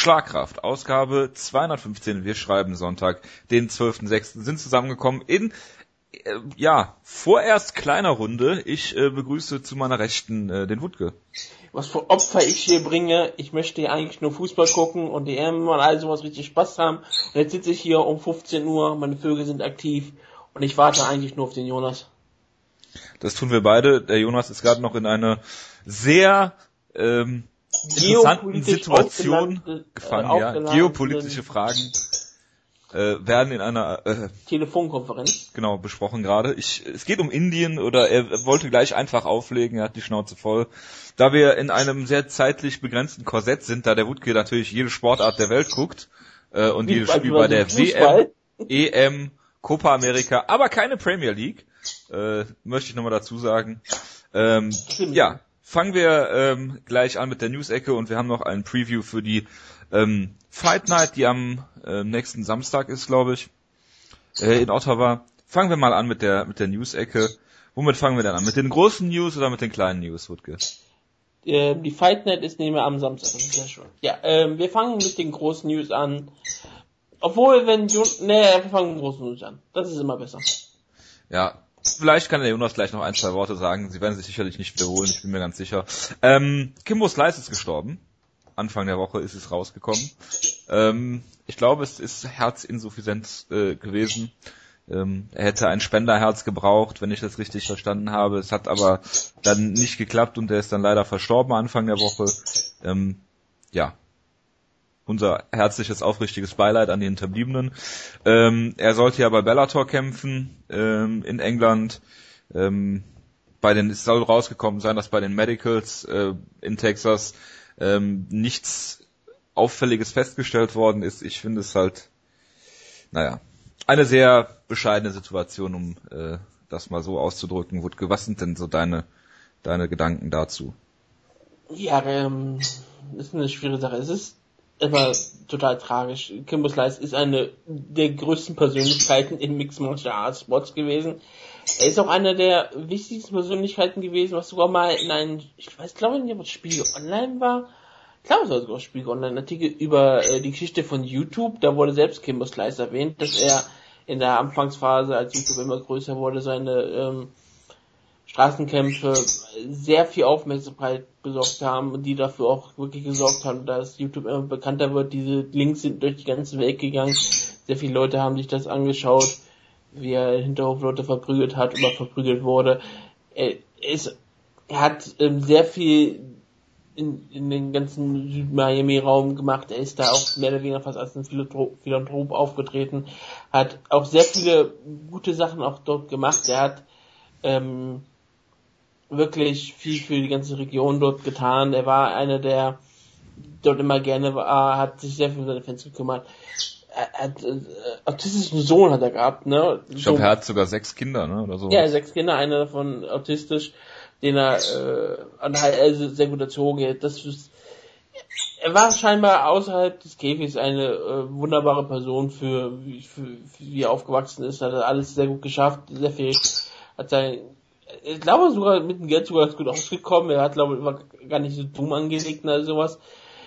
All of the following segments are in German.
Schlagkraft, Ausgabe 215. Wir schreiben Sonntag, den 12.06. sind zusammengekommen in äh, ja, vorerst kleiner Runde. Ich äh, begrüße zu meiner Rechten äh, den Wutke. Was für Opfer ich hier bringe. Ich möchte hier eigentlich nur Fußball gucken und die EM und all sowas richtig Spaß haben. Und jetzt sitze ich hier um 15 Uhr, meine Vögel sind aktiv und ich warte eigentlich nur auf den Jonas. Das tun wir beide. Der Jonas ist gerade noch in einer sehr ähm, interessanten Situation äh, gefangen. Ja. Geopolitische Fragen äh, werden in einer äh, Telefonkonferenz genau besprochen gerade. Ich, es geht um Indien oder er wollte gleich einfach auflegen. Er hat die Schnauze voll. Da wir in einem sehr zeitlich begrenzten Korsett sind, da der Wutke natürlich jede Sportart der Welt guckt äh, und jedes Spiel bei der WM, EM, Copa America, aber keine Premier League, äh, möchte ich nochmal dazu sagen. Ähm, ja, fangen wir ähm, gleich an mit der News-Ecke und wir haben noch ein Preview für die ähm, Fight Night, die am äh, nächsten Samstag ist, glaube ich, äh, in Ottawa. Fangen wir mal an mit der mit der News-Ecke. Womit fangen wir denn an? Mit den großen News oder mit den kleinen News, Wutke? Äh, die Fight Night ist nehmen wir am Samstag. Das ist ja ähm, wir fangen mit den großen News an. Obwohl, wenn nee, wir fangen mit den großen News an. Das ist immer besser. Ja, Vielleicht kann der Jonas gleich noch ein, zwei Worte sagen. Sie werden sich sicherlich nicht wiederholen, ich bin mir ganz sicher. Ähm, Kimbo Slice ist gestorben. Anfang der Woche ist es rausgekommen. Ähm, ich glaube, es ist Herzinsuffizienz äh, gewesen. Ähm, er hätte ein Spenderherz gebraucht, wenn ich das richtig verstanden habe. Es hat aber dann nicht geklappt und er ist dann leider verstorben Anfang der Woche. Ähm, ja, unser herzliches, aufrichtiges Beileid an die Hinterbliebenen. Ähm, er sollte ja bei Bellator kämpfen ähm, in England. Ähm, bei den, es soll rausgekommen sein, dass bei den Medicals äh, in Texas ähm, nichts Auffälliges festgestellt worden ist. Ich finde es halt, naja, eine sehr bescheidene Situation, um äh, das mal so auszudrücken. Wutke, was sind denn so deine, deine Gedanken dazu? Ja, ähm, ist eine schwierige Sache. Es ist immer total tragisch. Kimbo Slice ist eine der größten Persönlichkeiten in Mixed Martial Arts Sports gewesen. Er ist auch einer der wichtigsten Persönlichkeiten gewesen, was sogar mal in einem, ich weiß, glaube nicht, ob es Spiegel Online war. Ich glaube, es war sogar Spiegel Online Artikel über äh, die Geschichte von YouTube. Da wurde selbst Kimbo Slice erwähnt, dass er in der Anfangsphase, als YouTube immer größer wurde, seine ähm, Straßenkämpfe sehr viel Aufmerksamkeit besorgt haben und die dafür auch wirklich gesorgt haben, dass YouTube immer bekannter wird. Diese Links sind durch die ganze Welt gegangen. Sehr viele Leute haben sich das angeschaut, wie er Hinterhofleute verprügelt hat oder verprügelt wurde. Er, er hat ähm, sehr viel in, in den ganzen Süd-Miami-Raum gemacht. Er ist da auch mehr oder weniger fast als ein Philanthrop aufgetreten. Hat auch sehr viele gute Sachen auch dort gemacht. Er hat ähm, wirklich viel für die ganze Region dort getan. Er war einer, der dort immer gerne war, hat sich sehr viel um seine Fans gekümmert. Er hat äh, autistischen Sohn hat er gehabt, ne? Ich glaube, er hat sogar sechs Kinder, ne? Oder so. Ja, sechs Kinder, einer davon autistisch, den er äh, also sehr gut erzogen hat. Das ist, er war scheinbar außerhalb des Käfigs eine äh, wunderbare Person für, für, für wie er aufgewachsen ist, hat er alles sehr gut geschafft, sehr viel, hat sein ich glaube sogar mit dem Geld sogar ganz gut ausgekommen. Er hat, glaube ich, immer gar nicht so dumm angelegt oder sowas.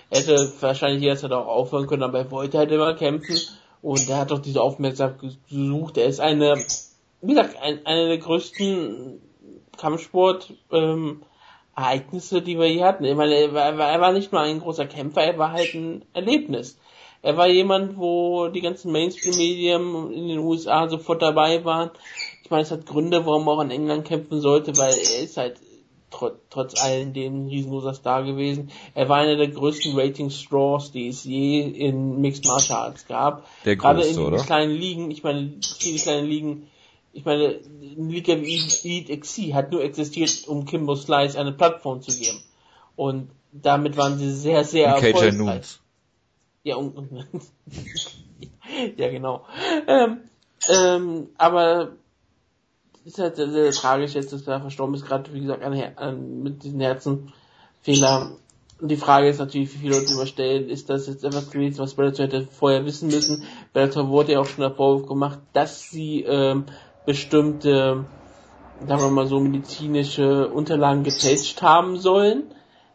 Er hätte wahrscheinlich jederzeit auch aufhören können, aber er wollte halt immer kämpfen. Und er hat auch diese Aufmerksamkeit gesucht. Er ist eine, wie gesagt, ein, einer der größten Kampfsport, ähm, Ereignisse, die wir hier hatten. Ich meine, er war, er war nicht nur ein großer Kämpfer, er war halt ein Erlebnis. Er war jemand, wo die ganzen Mainstream-Medien in den USA sofort dabei waren meine, es hat Gründe, warum er auch in England kämpfen sollte, weil er ist halt trotz, trotz allem dem riesengroßer Star gewesen. Er war einer der größten Rating-Straws, die es je in Mixed Martial Arts gab. Der Gerade größte, in oder? kleinen Ligen, ich meine, viele kleine Ligen, ich meine, eine Liga wie Elite XC hat nur existiert, um Kimbo Slice eine Plattform zu geben. Und damit waren sie sehr, sehr und erfolgreich. KJ Nunes. Ja, und, und ja, genau. Ähm, ähm, aber ist halt sehr, sehr tragisch jetzt, dass er verstorben ist, gerade wie gesagt an, an, mit diesen Herzenfehler. Und die Frage ist natürlich, wie viele Leute überstellen, ist das jetzt etwas gewesen, was Bellator hätte vorher wissen müssen. Bellator wurde ja auch schon der Vorwurf gemacht, dass sie ähm, bestimmte, sagen wir mal so, medizinische Unterlagen getestet haben sollen.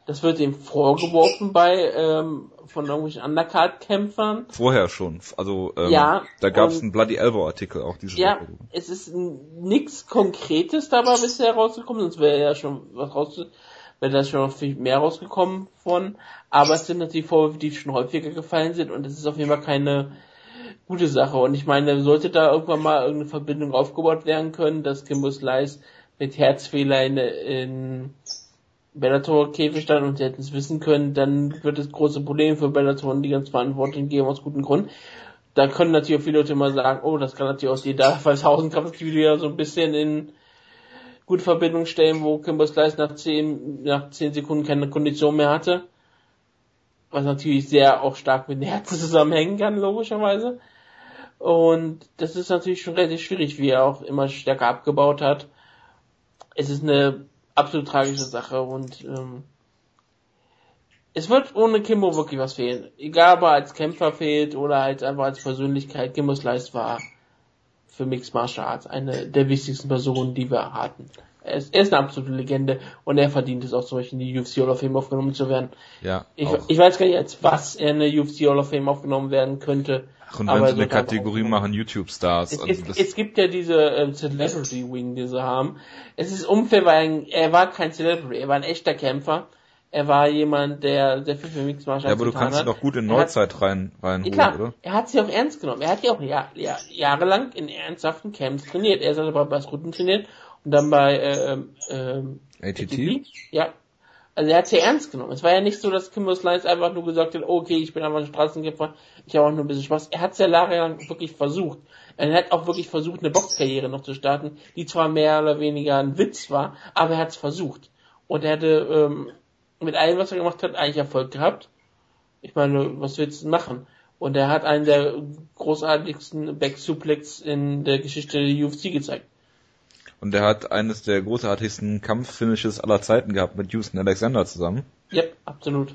Das wird ihm vorgeworfen bei ähm, von irgendwelchen Undercard-Kämpfern. Vorher schon. Also ähm, Ja, da gab es einen Bloody Elbow-Artikel auch diese Ja, Woche. es ist nichts Konkretes dabei bisher rausgekommen, sonst wäre ja schon was raus, wäre da schon noch viel mehr rausgekommen von. Aber es sind natürlich Vorwürfe, die schon häufiger gefallen sind und es ist auf jeden Fall keine gute Sache. Und ich meine, sollte da irgendwann mal irgendeine Verbindung aufgebaut werden können, dass Kimbo Slice mit Herzfehler in, in Bellator Käfig stand und sie hätten es wissen können, dann wird es große Probleme für Bellator und die ganz Verantwortlichen geben aus gutem Grund. Da können natürlich auch viele Leute immer sagen, oh, das kann natürlich auch die Falshausen Kampfvideo so ein bisschen in gute Verbindung stellen, wo Kimbo Slice nach 10, nach 10 Sekunden keine Kondition mehr hatte. Was natürlich sehr auch stark mit dem Herzen zusammenhängen kann, logischerweise. Und das ist natürlich schon relativ schwierig, wie er auch immer stärker abgebaut hat. Es ist eine absolut tragische Sache und ähm, es wird ohne Kimbo wirklich was fehlen. Egal ob er als Kämpfer fehlt oder halt einfach als Persönlichkeit. Kimbo Slice war für Mixed Martial Arts eine der wichtigsten Personen, die wir hatten. Er ist, er ist eine absolute Legende und er verdient es auch zum Beispiel in die UFC Hall of Fame aufgenommen zu werden. Ja, Ich, ich weiß gar nicht, als was er in der UFC Hall of Fame aufgenommen werden könnte. Ach, und aber wenn sie eine Kategorie machen, YouTube-Stars. Es, Also es, es gibt ja diese ähm, Celebrity Wing, die sie haben. Es ist unfair, weil er war kein Celebrity, er war ein echter Kämpfer. Er war jemand, der sehr viel für Mixed Martial ja, aber du kannst ihn doch gut in Er hat- Neuzeit rein, reinholen, klar, oder? er hat sie auch ernst genommen. Er hat ja auch Jahr, Jahr, jahrelang in ernsthaften Camps trainiert. Er ist also bei Basruten trainiert und dann bei ähm, ähm, ATT? Ja. Also er hat sie ernst genommen. Es war ja nicht so, dass Kimbo Slice einfach nur gesagt hat, okay, ich bin einfach ein Straßenkämpfer, ich habe auch nur ein bisschen Spaß. Er hat es ja jahrelang wirklich versucht. Er hat auch wirklich versucht, eine Boxkarriere noch zu starten, die zwar mehr oder weniger ein Witz war, aber er hat es versucht. Und er hatte ähm, mit allem, was er gemacht hat, eigentlich Erfolg gehabt. Ich meine, was willst du machen? Und er hat einen der großartigsten Back-Suplex in der Geschichte der UFC gezeigt. Und er hat eines der großartigsten Kampffinishes aller Zeiten gehabt mit Houston Alexander zusammen. Ja, absolut.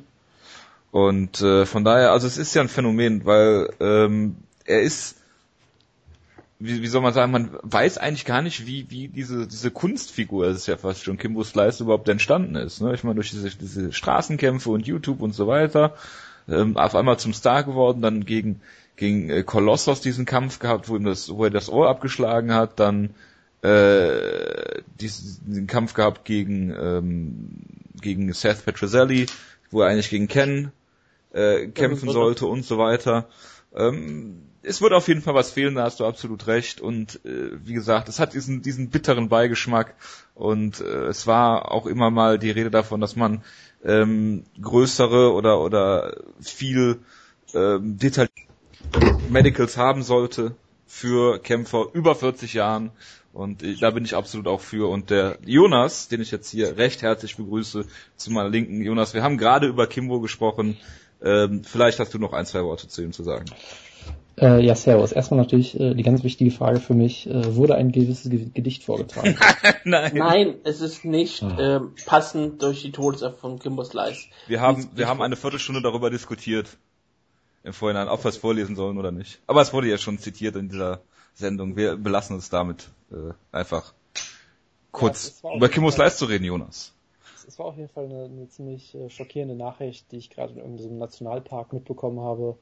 Und äh, von daher, also es ist ja ein Phänomen, weil ähm, er ist, wie, wie soll man sagen, man weiß eigentlich gar nicht, wie, wie diese, diese Kunstfigur, das ist ja fast schon Kimbo Slice überhaupt entstanden ist. Ne? Ich meine, durch diese, diese Straßenkämpfe und YouTube und so weiter, ähm, auf einmal zum Star geworden, dann gegen, gegen äh, Kolossos diesen Kampf gehabt, wo ihm das, wo er das Ohr abgeschlagen hat, dann äh, diesen, Kampf gehabt gegen, ähm, gegen Seth Petrozelli, wo er eigentlich gegen Ken äh, kämpfen wird- sollte und so weiter. Ähm, es wird auf jeden Fall was fehlen, da hast du absolut recht. Und äh, wie gesagt, es hat diesen, diesen bitteren Beigeschmack. Und äh, es war auch immer mal die Rede davon, dass man ähm, größere oder oder viel ähm, detaillierte Medicals haben sollte für Kämpfer über 40 Jahren. Und äh, da bin ich absolut auch für. Und der Jonas, den ich jetzt hier recht herzlich begrüße, zu meiner Linken. Jonas, wir haben gerade über Kimbo gesprochen. Ähm, vielleicht hast du noch ein, zwei Worte zu ihm zu sagen. Äh, ja, servus. Erstmal natürlich äh, die ganz wichtige Frage für mich, äh, wurde ein gewisses Ge Gedicht vorgetragen? Nein. Nein, es ist nicht Ah. ähm, passend durch die Todesopfer von Kimbo Slice. Wir haben, Nichts- wir haben eine Viertelstunde darüber diskutiert. Im Vorhinein, ob wir es vorlesen sollen oder nicht. Aber es wurde ja schon zitiert in dieser Sendung. Wir belassen es damit äh, einfach kurz auch über Fall- Slice zu reden, Jonas. Es- Es war auf jeden Fall eine, eine ziemlich äh, schockierende Nachricht, die ich gerade in irgendeinem Nationalpark mitbekommen habe.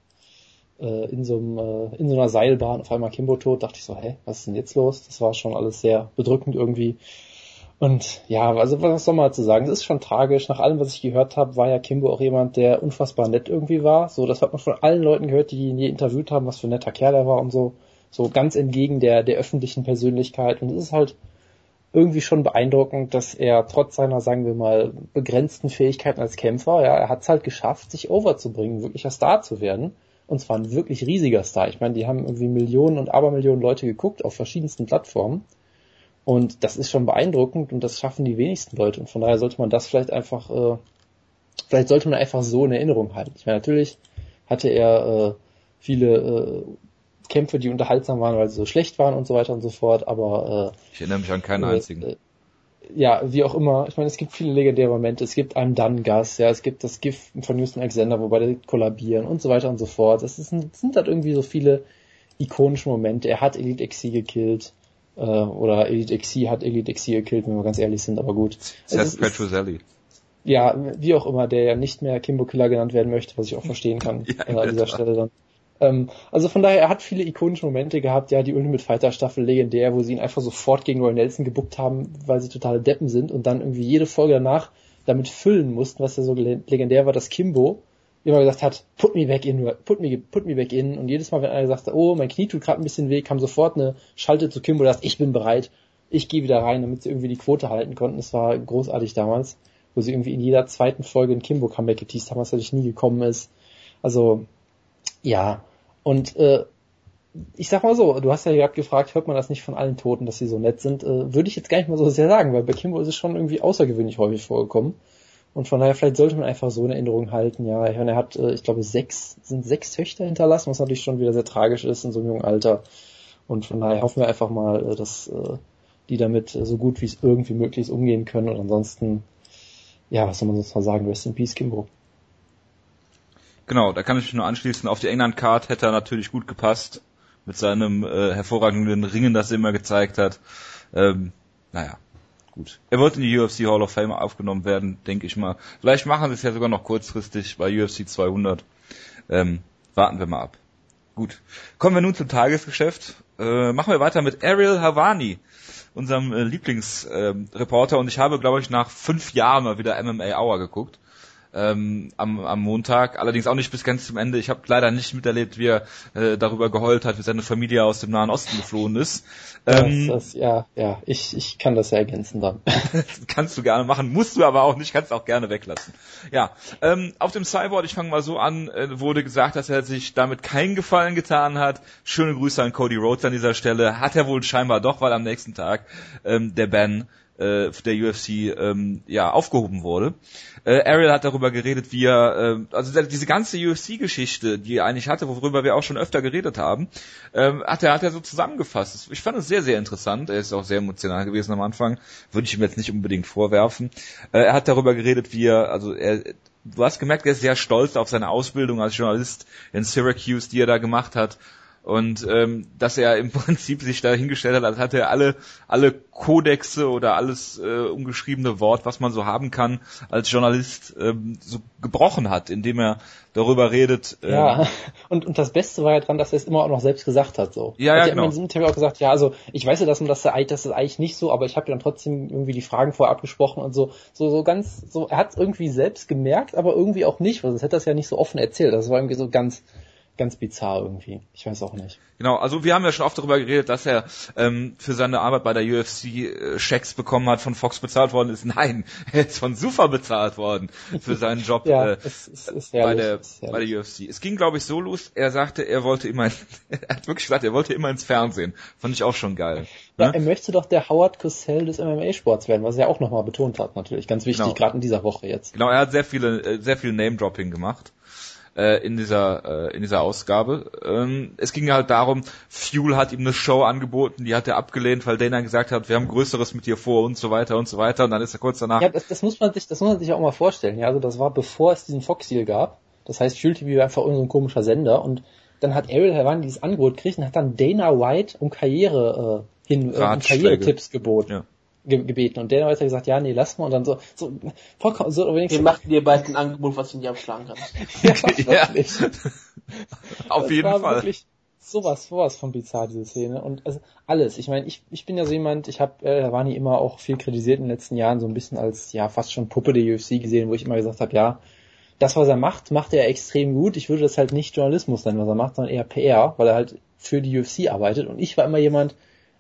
Äh, in, so einem, äh, in so einer Seilbahn, auf einmal Kimbo tot, dachte ich so, hä, was ist denn jetzt los? Das war schon alles sehr bedrückend irgendwie. Und ja, also was soll man dazu sagen? Es ist schon tragisch. Nach allem, was ich gehört habe, war ja Kimbo auch jemand, der unfassbar nett irgendwie war. So, das hat man von allen Leuten gehört, die ihn je interviewt haben, was für ein netter Kerl er war und so. So ganz entgegen der, der öffentlichen Persönlichkeit. Und es ist halt irgendwie schon beeindruckend, dass er trotz seiner, sagen wir mal, begrenzten Fähigkeiten als Kämpfer, ja, er hat es halt geschafft, sich overzubringen, wirklicher Star zu werden. Und zwar ein wirklich riesiger Star. Ich meine, die haben irgendwie Millionen und Abermillionen Leute geguckt auf verschiedensten Plattformen. Und das ist schon beeindruckend und das schaffen die wenigsten Leute. Und von daher sollte man das vielleicht einfach, äh, vielleicht sollte man einfach so in Erinnerung halten. Ich meine, natürlich hatte er äh, viele äh, Kämpfe, die unterhaltsam waren, weil sie so schlecht waren und so weiter und so fort, aber äh, Ich erinnere mich an keinen äh, einzigen. äh, ja, wie auch immer. Ich meine, es gibt viele legendäre Momente. Es gibt einen Dungas, ja, es gibt das GIF von Houston Alexander, wobei die kollabieren und so weiter und so fort. Es, ist, es sind halt irgendwie so viele ikonische Momente. Er hat Elite XC gekillt. Äh, oder Elite XC hat Elite XC gekillt, wenn wir ganz ehrlich sind, aber gut. Seth Petrozelli. ja, wie auch immer, der ja nicht mehr Kimbo Killer genannt werden möchte, was ich auch verstehen kann Ja, äh, an dieser. Stelle dann. Ähm, also von daher, er hat viele ikonische Momente gehabt, ja, die Ultimate Fighter Staffel legendär, wo sie ihn einfach sofort gegen Roy Nelson gebuckt haben, weil sie totale Deppen sind und dann irgendwie jede Folge danach damit füllen mussten, was ja so le- legendär war, dass Kimbo immer gesagt hat, put me back in, put me, put me back in und jedes Mal, wenn einer sagte, oh, mein Knie tut gerade ein bisschen weh, kam sofort eine Schalte zu Kimbo, das ich bin bereit, ich gehe wieder rein, damit sie irgendwie die Quote halten konnten. Es war großartig damals, wo sie irgendwie in jeder zweiten Folge ein Kimbo Comeback geteased haben, was natürlich nie gekommen ist. Also, ja. Und äh, ich sag mal so, du hast ja gerade gefragt, hört man das nicht von allen Toten, dass sie so nett sind? Äh, würde ich jetzt gar nicht mal so sehr sagen, weil bei Kimbo ist es schon irgendwie außergewöhnlich häufig vorgekommen. Und von daher, vielleicht sollte man einfach so eine Erinnerung halten. Ja, ich meine, er hat, äh, ich glaube, sechs, sind sechs Töchter hinterlassen, was natürlich schon wieder sehr tragisch ist in so einem jungen Alter. Und von daher hoffen wir einfach mal, äh, dass äh, die damit äh, so gut wie es irgendwie möglich ist umgehen können. Und ansonsten, ja, was soll man sonst noch sagen? Rest in Peace, Kimbo. Genau, da kann ich mich nur anschließen. Auf die England-Card hätte er natürlich gut gepasst. Mit seinem äh, hervorragenden Ringen, das er immer gezeigt hat. Ähm, naja, gut. Er wollte in die UFC Hall of Fame aufgenommen werden, denke ich mal. Vielleicht machen sie es ja sogar noch kurzfristig bei UFC 200. Ähm, warten wir mal ab. Gut. Kommen wir nun zum Tagesgeschäft. Äh, machen wir weiter mit Ariel Havani, unserem äh, Lieblingsreporter. und ich habe, glaube ich, nach fünf Jahren mal wieder MMA Hour geguckt ähm, am, am Montag. Allerdings auch nicht bis ganz zum Ende. Ich habe leider nicht miterlebt, wie er äh, darüber geheult hat, wie seine Familie aus dem Nahen Osten geflohen ist. Ähm, das, das, ja, ja, ich, ich kann das ja ergänzen dann. kannst du gerne machen, musst du aber auch nicht, kannst auch gerne weglassen. Ja, ähm, auf dem Cyborg, ich fange mal so an, äh, wurde gesagt, dass er sich damit keinen Gefallen getan hat. Schöne Grüße an Cody Rhodes an dieser Stelle. Hat er wohl scheinbar doch, weil am nächsten Tag ähm, der Ban äh, der UFC ähm, ja aufgehoben wurde. Äh, Ariel hat darüber geredet, wie er, äh, also diese ganze UFC-Geschichte, die er eigentlich hatte, worüber wir auch schon öfter geredet haben, ähm, hat er hat er so zusammengefasst. Ich fand es sehr sehr interessant. Er ist auch sehr emotional gewesen am Anfang. Würde ich ihm jetzt nicht unbedingt vorwerfen. Äh, er hat darüber geredet, wie er, also er Du hast gemerkt, er ist sehr stolz auf seine Ausbildung als Journalist in Syracuse, die er da gemacht hat und ähm, dass er im Prinzip sich da hingestellt hat, als hatte er alle alle Kodexe oder alles äh, umgeschriebene Wort, was man so haben kann als Journalist, ähm, so gebrochen hat, indem er darüber redet. Ähm, Ja, und, und das Beste war ja dran, dass er es immer auch noch selbst gesagt hat. So. Ja, er ja, hat genau. in diesem Interview auch gesagt, ja, also ich weiß ja, dass man das, das ist eigentlich nicht so, aber ich habe ja dann trotzdem irgendwie die Fragen vorher abgesprochen und so, so, so ganz, so, er hat es irgendwie selbst gemerkt, aber irgendwie auch nicht, weil sonst hätte er es ja nicht so offen erzählt. Das war irgendwie so ganz, ganz bizarr irgendwie. Ich weiß auch nicht. Genau, also wir haben ja schon oft darüber geredet, dass er ähm, für seine Arbeit bei der UFC äh, Schecks bekommen hat, von Fox bezahlt worden ist. Nein, er ist von Sufa bezahlt worden für seinen Job Ja, äh, es, es ist bei, der, ist bei der UFC. Es ging, glaube ich, so los, er sagte, er wollte immer, er hat wirklich gesagt, er wollte immer ins Fernsehen. Fand ich auch schon geil. Ja, Ne? er möchte doch der Howard Cosell des MMA-Sports werden, was er auch nochmal betont hat, natürlich. Ganz wichtig, Genau. gerade in dieser Woche jetzt. Genau, er hat sehr viele, äh, sehr viel Name-Dropping gemacht äh, in dieser äh, in dieser Ausgabe. Ähm, es ging halt darum, Fuel hat ihm eine Show angeboten, die hat er abgelehnt, weil Dana gesagt hat, wir haben Größeres mit dir vor und so weiter und so weiter. Und dann ist er kurz danach Ja, das, das muss man sich, das muss man sich auch mal vorstellen. Ja, also das war bevor es diesen Fox-Deal gab. Das heißt, Fuel TV war einfach irgendein so komischer Sender und dann hat Ariel Helwani dieses Angebot gekriegt und hat dann Dana White um Karriere äh, hin, äh, um. Karrieretipps geboten. Ja. Ge gebeten und White hat gesagt, ja, nee, lass mal und dann so, so vollkommen, so Wir wenigstens. machen dir bald ein Angebot, was du nicht abschlagen kannst. ja, Ja. wirklich. Auf Das jeden war Fall. Wirklich sowas, sowas von bizarr, diese Szene. Und also alles. Ich meine, ich, ich bin ja so jemand, ich habe äh, Ravani immer auch viel kritisiert in den letzten Jahren, so ein bisschen als ja fast schon Puppe der UFC gesehen, wo ich immer gesagt habe, ja, das, was er macht, macht er extrem gut. Ich würde das halt nicht Journalismus nennen, was er macht, sondern eher PR, weil er halt für die UFC arbeitet. Und ich war immer jemand,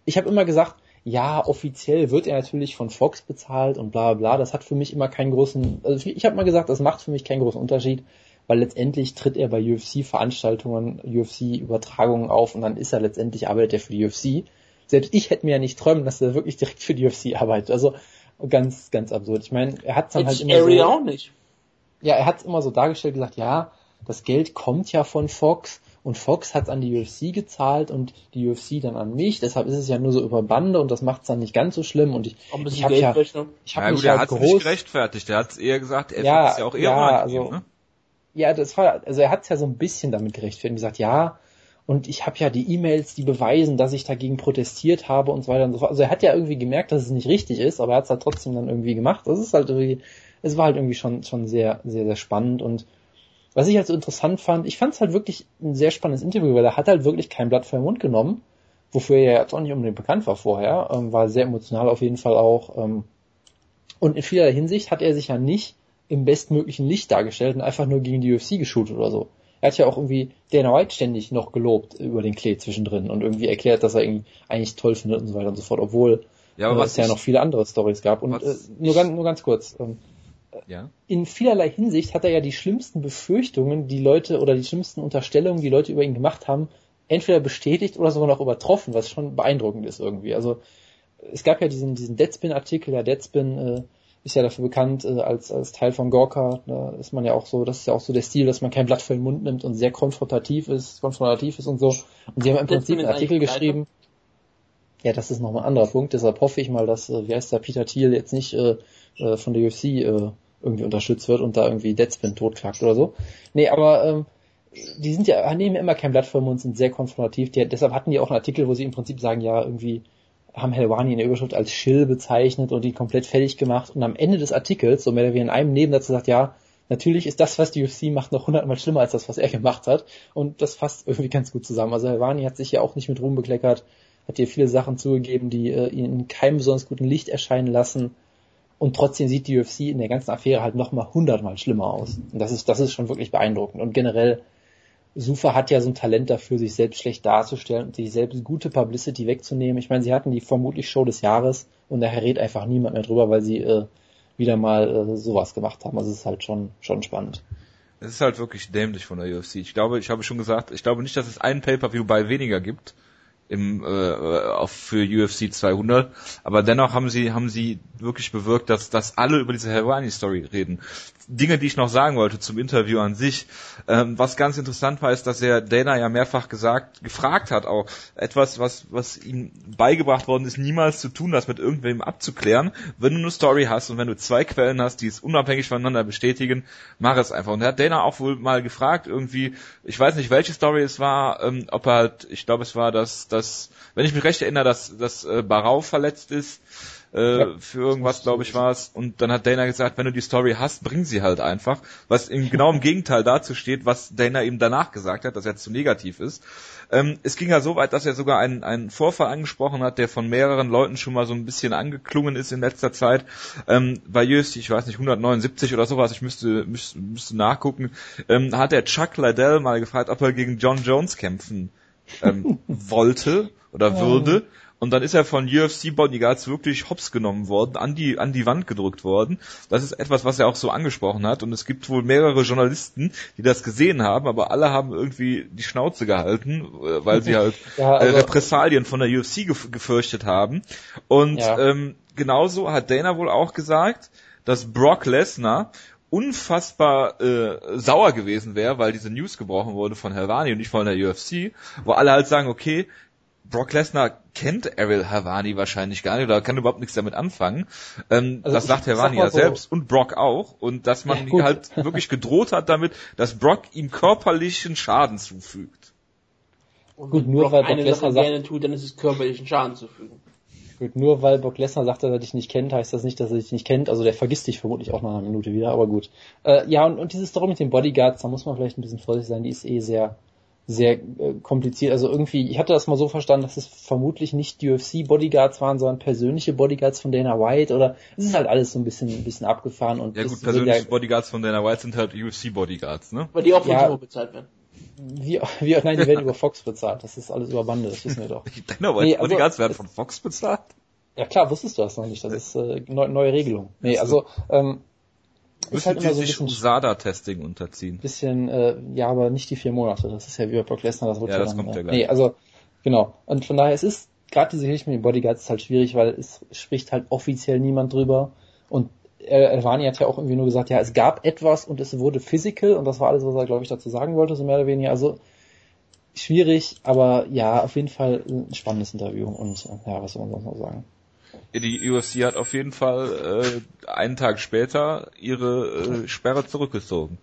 ich habe immer gesagt, ja, offiziell wird er natürlich von Fox bezahlt und bla bla bla. Das hat für mich immer keinen großen, also ich habe mal gesagt, das macht für mich keinen großen Unterschied, weil letztendlich tritt er bei UFC-Veranstaltungen, UFC-Übertragungen auf und dann ist er letztendlich, arbeitet er für die UFC. Selbst ich hätte mir ja nicht träumen, dass er wirklich direkt für die UFC arbeitet. Also ganz, ganz absurd. Ich meine, er hat dann halt immer Area so, auch nicht. ja, er hat es immer so dargestellt, gesagt, ja, das Geld kommt ja von Fox und Fox hat an die UFC gezahlt und die UFC dann an mich, deshalb ist es ja nur so über Bande und das macht es dann nicht ganz so schlimm und ich, ich habe ja, ich Ja habe gut, mich er halt hat es nicht groß, gerechtfertigt. Er hat es eher gesagt, er Ja, es ja auch eher ja, also- ne? ja, das war, also er hat es ja so ein bisschen damit gerechtfertigt und gesagt, ja, und ich habe ja die E-Mails, die beweisen, dass ich dagegen protestiert habe und so weiter und so fort. Also er hat ja irgendwie gemerkt, dass es nicht richtig ist, aber er hat es halt trotzdem dann irgendwie gemacht. Das ist halt irgendwie es war halt irgendwie schon, schon sehr, sehr, sehr spannend und was ich halt so interessant fand, ich fand es halt wirklich ein sehr spannendes Interview, weil er hat halt wirklich kein Blatt vor den Mund genommen, wofür er jetzt auch nicht unbedingt bekannt war vorher, ähm, war sehr emotional auf jeden Fall auch. Ähm, und in vieler Hinsicht hat er sich ja nicht im bestmöglichen Licht dargestellt und einfach nur gegen die UFC geshootet oder so. Er hat ja auch irgendwie Dana White ständig noch gelobt über den Klee zwischendrin und irgendwie erklärt, dass er ihn eigentlich toll findet und so weiter und so fort, obwohl ja, aber äh, es ja noch viele andere Stories gab. Und äh, nur, ganz, nur ganz kurz. Ähm, ja. In vielerlei Hinsicht hat er ja die schlimmsten Befürchtungen, die Leute oder die schlimmsten Unterstellungen, die Leute über ihn gemacht haben, entweder bestätigt oder sogar noch übertroffen, was schon beeindruckend ist irgendwie. Also es gab ja diesen, diesen Deadspin-Artikel, ja Deadspin äh, ist ja dafür bekannt äh, als, als Teil von Gorka, da ist man ja auch so, das ist ja auch so der Stil, dass man kein Blatt für den Mund nimmt und sehr konfrontativ ist, konfrontativ ist und so. Und sie haben im Prinzip einen Artikel geschrieben. Ja, das ist nochmal ein anderer Punkt, deshalb hoffe ich mal, dass, äh, wie heißt der, Peter Thiel jetzt nicht äh, äh, von der UFC äh, irgendwie unterstützt wird und da irgendwie Deadspin totklagt oder so. Nee, aber ähm, die sind ja, nehmen ja immer kein Blatt vor Mund, sind sehr konfrontativ. Die, deshalb hatten die auch einen Artikel, wo sie im Prinzip sagen, ja, irgendwie haben Helwani in der Überschrift als Schill bezeichnet und ihn komplett fertig gemacht und am Ende des Artikels, so mehr oder weniger in einem Nebensatz sagt, ja, natürlich ist das, was die UFC macht, noch hundertmal schlimmer als das, was er gemacht hat und das fasst irgendwie ganz gut zusammen. Also Helwani hat sich ja auch nicht mit Ruhm bekleckert, hat hier viele Sachen zugegeben, die äh, ihn in keinem besonders guten Licht erscheinen lassen und trotzdem sieht die UFC in der ganzen Affäre halt nochmal hundertmal schlimmer aus. Und das ist, das ist schon wirklich beeindruckend und generell Sufa hat ja so ein Talent dafür, sich selbst schlecht darzustellen und sich selbst gute Publicity wegzunehmen. Ich meine, sie hatten die vermutlich Show des Jahres und da redet einfach niemand mehr drüber, weil sie äh, wieder mal äh, sowas gemacht haben. Also es ist halt schon, schon spannend. Es ist halt wirklich dämlich von der UFC. Ich glaube, ich habe schon gesagt, ich glaube nicht, dass es einen Pay-Per-View bei weniger gibt im äh, auf für UFC 200, aber dennoch haben sie haben sie wirklich bewirkt, dass dass alle über diese Helwani Story reden. Dinge, die ich noch sagen wollte zum Interview an sich. Ähm, was ganz interessant war, ist, dass er Dana ja mehrfach gesagt, gefragt hat, auch etwas, was, was ihm beigebracht worden ist, niemals zu tun, das mit irgendwem abzuklären. Wenn du eine Story hast und wenn du zwei Quellen hast, die es unabhängig voneinander bestätigen, mach es einfach. Und er hat Dana auch wohl mal gefragt, irgendwie, ich weiß nicht, welche Story es war, ähm, ob er halt, ich glaube, es war, dass, dass, wenn ich mich recht erinnere, dass, dass äh, Barau verletzt ist, äh, ja. für irgendwas, glaube ich, war es. Und dann hat Dana gesagt, wenn du die Story hast, bring sie halt einfach. Was im, genau im Gegenteil dazu steht, was Dana eben danach gesagt hat, dass er zu negativ ist. Ähm, es ging ja so weit, dass er sogar einen, einen Vorfall angesprochen hat, der von mehreren Leuten schon mal so ein bisschen angeklungen ist in letzter Zeit. Ähm, bei UFC, ich weiß nicht, 179 oder sowas, ich müsste, müsste, müsste nachgucken, ähm, hat der Chuck Liddell mal gefragt, ob er gegen John Jones kämpfen ähm, wollte oder würde. Und dann ist er von UFC Bodyguards wirklich hops genommen worden, an die, an die Wand gedrückt worden. Das ist etwas, was er auch so angesprochen hat. Und es gibt wohl mehrere Journalisten, die das gesehen haben, aber alle haben irgendwie die Schnauze gehalten, äh, weil sie halt ja, äh, also, Repressalien von der UFC gefürchtet haben. Und ja. ähm, genauso hat Dana wohl auch gesagt, dass Brock Lesnar unfassbar äh, sauer gewesen wäre, weil diese News gebrochen wurde von Helvani und nicht von der UFC, wo alle halt sagen, okay, Brock Lesnar kennt Ariel Havani wahrscheinlich gar nicht oder kann überhaupt nichts damit anfangen. Ähm, also das sagt Havani ja so. selbst und Brock auch. Und dass man ja, halt wirklich gedroht hat damit, dass Brock ihm körperlichen Schaden zufügt. Und gut, nur Brock weil Brock Lesnar Sache gerne tut, dann ist es körperlichen Schaden zufügen. Gut, nur weil Brock Lesnar sagt, dass er dich nicht kennt, heißt das nicht, dass er dich nicht kennt. Also der vergisst dich vermutlich auch nach einer Minute wieder, aber gut. Äh, ja, und, und diese Story mit den Bodyguards, da muss man vielleicht ein bisschen vorsichtig sein, die ist eh sehr sehr äh, kompliziert. Also irgendwie, ich hatte das mal so verstanden, dass es vermutlich nicht UFC-Bodyguards waren, sondern persönliche Bodyguards von Dana White oder es ist halt alles so ein bisschen, ein bisschen abgefahren und ja gut, persönliche ja, Bodyguards von Dana White sind halt UFC-Bodyguards, ne? Weil die auch von ja, bezahlt werden. Wie, wie, nein, die werden über Fox bezahlt. Das ist alles über Bande, das wissen wir doch. Dana White nee, also, Bodyguards werden von Fox bezahlt? Ja klar, wusstest du das noch nicht. Das ist äh, neu, neue Regelung. Nee, also ähm, Müssen halt immer so sich USADA-Testing unterziehen? Bisschen, äh, ja, aber nicht die vier Monate. Das ist ja wie bei Brock Lesnar, das wird ja, das dann, kommt ja gleich. Nee, also, genau. Und von daher, es ist, gerade diese Geschichte mit den Bodyguards ist halt schwierig, weil es spricht halt offiziell niemand drüber. Und Elvani hat ja auch irgendwie nur gesagt, ja, es gab etwas und es wurde physical und das war alles, was er, glaube ich, dazu sagen wollte, so mehr oder weniger. Also, schwierig, aber ja, auf jeden Fall ein spannendes Interview und ja, was soll man sonst noch sagen? die UFC hat auf jeden Fall äh, einen Tag später ihre äh, Sperre zurückgezogen.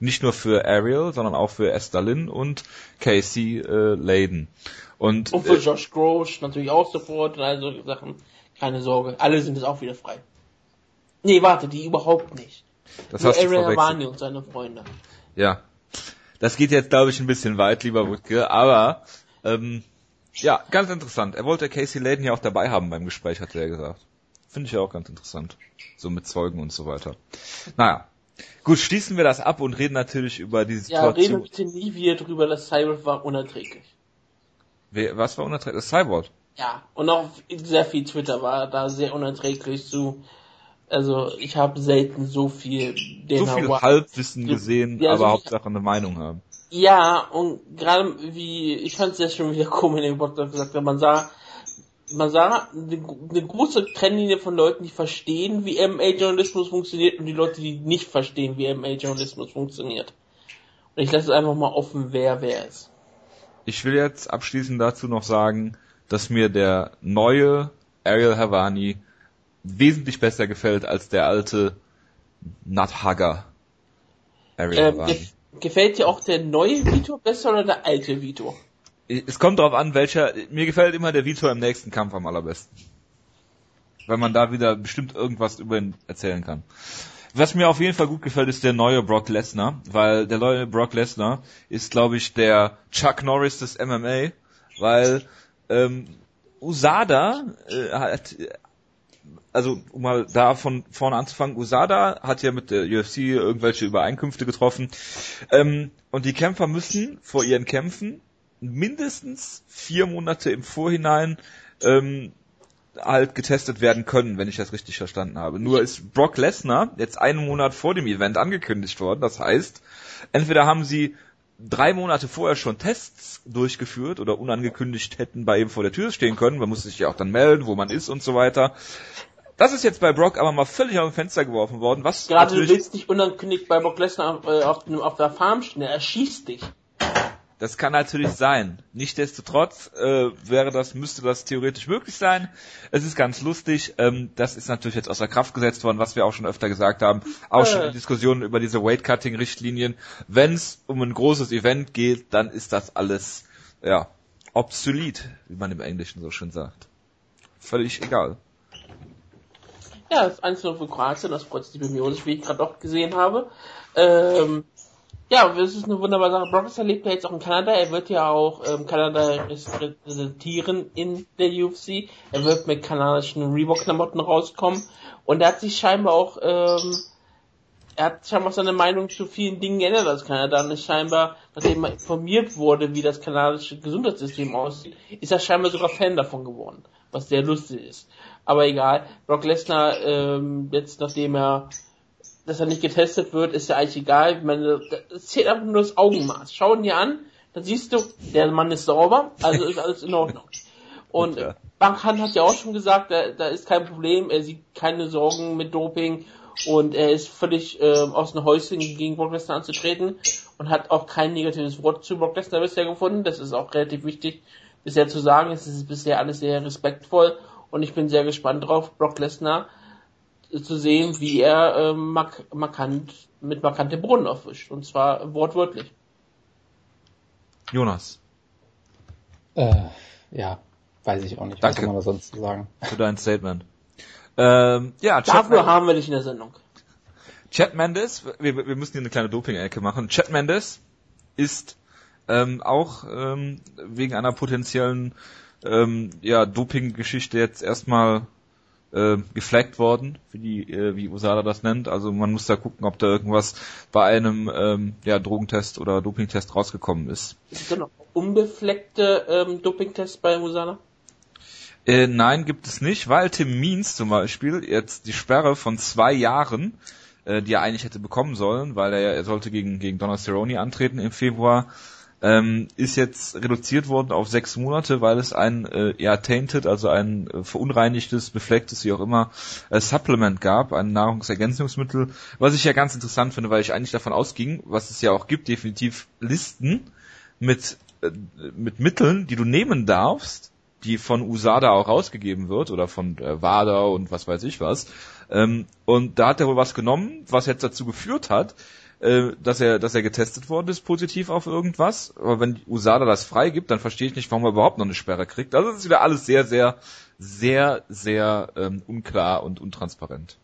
Nicht nur für Ariel, sondern auch für Esther Lynn und Casey äh, Layden. Und, und für äh, Josh Grosh natürlich auch sofort und all solche Sachen. Keine Sorge, alle sind jetzt auch wieder frei. Nee, warte, die überhaupt nicht. Das Nur hast du Aaron verwechselt. Havani und seine Freunde. Ja. Das geht jetzt, glaube ich, ein bisschen weit, lieber Wutke, aber ähm, ja, ganz interessant. Er wollte Casey Layden ja auch dabei haben beim Gespräch, hat er gesagt. Finde ich ja auch ganz interessant. So mit Zeugen und so weiter. Naja. Gut, schließen wir das ab und reden natürlich über die Ja, reden Situation. bitte nie wieder drüber, das Cyber war unerträglich. Wer, was war unerträglich? Das Cyborg. Ja, und auch sehr viel Twitter war da sehr unerträglich zu. Also ich habe selten so viel den So viel Hawaii- Halbwissen gesehen, ja, aber so Hauptsache eine Meinung haben. Ja, und gerade wie, ich fand es ja schon wieder komisch, in dem Podcast gesagt man sah, man sah eine, eine große Trennlinie von Leuten, die verstehen, wie MA-Journalismus funktioniert und die Leute, die nicht verstehen, wie MA-Journalismus funktioniert. Und ich lasse es einfach mal offen, wer wer ist. Ich will jetzt abschließend dazu noch sagen, dass mir der neue Ariel Havani wesentlich besser gefällt als der alte Nuthager Ähm, gef gefällt dir auch der neue Vitor besser oder der alte Vitor? Es kommt darauf an, welcher. Mir gefällt immer der Vitor im nächsten Kampf am allerbesten. Weil man da wieder bestimmt irgendwas über ihn erzählen kann. Was mir auf jeden Fall gut gefällt, ist der neue Brock Lesnar, weil der neue Brock Lesnar ist, glaube ich, der Chuck Norris des MMA, weil ähm, Usada äh, hat, also um mal da von vorne anzufangen, Usada hat ja mit der UFC irgendwelche Übereinkünfte getroffen ähm, und die Kämpfer müssen vor ihren Kämpfen mindestens vier Monate im Vorhinein ähm, halt getestet werden können, wenn ich das richtig verstanden habe. Nur ist Brock Lesnar jetzt einen Monat vor dem Event angekündigt worden. Das heißt, entweder haben sie drei Monate vorher schon Tests durchgeführt oder unangekündigt hätten bei ihm vor der Tür stehen können. Man muss sich ja auch dann melden, wo man ist und so weiter. Das ist jetzt bei Brock aber mal völlig aus dem Fenster geworfen worden. Was Gerade du willst nicht unangekündigt bei Brock Lesnar auf, äh, auf, auf der Farm stehen, er erschießt dich. Das kann natürlich sein. Nichtsdestotrotz äh, wäre das, müsste das theoretisch möglich sein. Es ist ganz lustig. Ähm, das ist natürlich jetzt außer Kraft gesetzt worden, was wir auch schon öfter gesagt haben. Auch schon Äh. in Diskussionen über diese Weight-Cutting-Richtlinien. Wenn es um ein großes Event geht, dann ist das alles ja obsolet, wie man im Englischen so schön sagt. Völlig egal. Ja, das 1-0 für Kroatien, das freut sich bei mir, wie ich gerade auch gesehen habe. Ähm, ja, das ist eine wunderbare Sache. Brock Lesnar lebt ja jetzt auch in Kanada. Er wird ja auch ähm, Kanada repräsentieren in der UFC. Er wird mit kanadischen Reebok-Klamotten rauskommen. Und er hat sich scheinbar auch, ähm, er hat scheinbar seine Meinung zu vielen Dingen geändert als Kanada. Und ist scheinbar, nachdem er informiert wurde, wie das kanadische Gesundheitssystem aussieht, ist er scheinbar sogar Fan davon geworden. Was sehr lustig ist. Aber egal. Brock Lesnar, ähm, jetzt nachdem er dass er nicht getestet wird, ist ja eigentlich egal. Ich meine, es zählt einfach nur das Augenmaß. Schau ihn dir an, dann siehst du, der Mann ist sauber, also ist alles in Ordnung. Und Ja. Bankan hat ja auch schon gesagt, da, da ist kein Problem, er sieht keine Sorgen mit Doping und er ist völlig ähm, aus dem Häuschen gegen Brock Lesnar anzutreten und hat auch kein negatives Wort zu Brock Lesnar bisher gefunden. Das ist auch relativ wichtig bisher zu sagen. Es ist bisher alles sehr respektvoll und ich bin sehr gespannt drauf, Brock Lesnar zu sehen, wie er ähm, mark markant mit markante Brunnen aufwischt. Und zwar wortwörtlich. Jonas, Äh, ja, weiß ich auch nicht. Danke. Was soll man sonst zu sagen? für dein Statement. Ähm, ja, Chad Dafür haben wir dich in der Sendung. Chad Mendes, wir, wir müssen hier eine kleine Doping-Ecke machen. Chad Mendes ist ähm, auch ähm, wegen einer potenziellen ähm, ja, Doping-Geschichte jetzt erstmal äh, geflaggt worden, wie die, äh, wie Usada das nennt. Also man muss da gucken, ob da irgendwas bei einem ähm, ja, Drogentest oder Dopingtest rausgekommen ist. Es noch unbefleckte ähm, Dopingtests bei Musana? Äh, nein, gibt es nicht, weil Tim Means zum Beispiel jetzt die Sperre von zwei Jahren, äh, die er eigentlich hätte bekommen sollen, weil er, ja- er sollte gegen, gegen Donald Cerrone antreten im Februar, ähm, ist jetzt reduziert worden auf sechs Monate, weil es ein äh, ja, tainted, also ein äh, verunreinigtes, beflecktes, wie auch immer, äh, Supplement gab, ein Nahrungsergänzungsmittel, was ich ja ganz interessant finde, weil ich eigentlich davon ausging, was es ja auch gibt, definitiv Listen mit, äh, mit Mitteln, die du nehmen darfst, die von USADA auch rausgegeben wird oder von äh, WADA und was weiß ich was. Ähm, und da hat er wohl was genommen, was jetzt dazu geführt hat, äh, dass er, dass er getestet worden ist, positiv auf irgendwas. Aber wenn USADA das freigibt, dann verstehe ich nicht, warum er überhaupt noch eine Sperre kriegt. Also ist wieder alles sehr, sehr, sehr, sehr ähm, unklar und untransparent.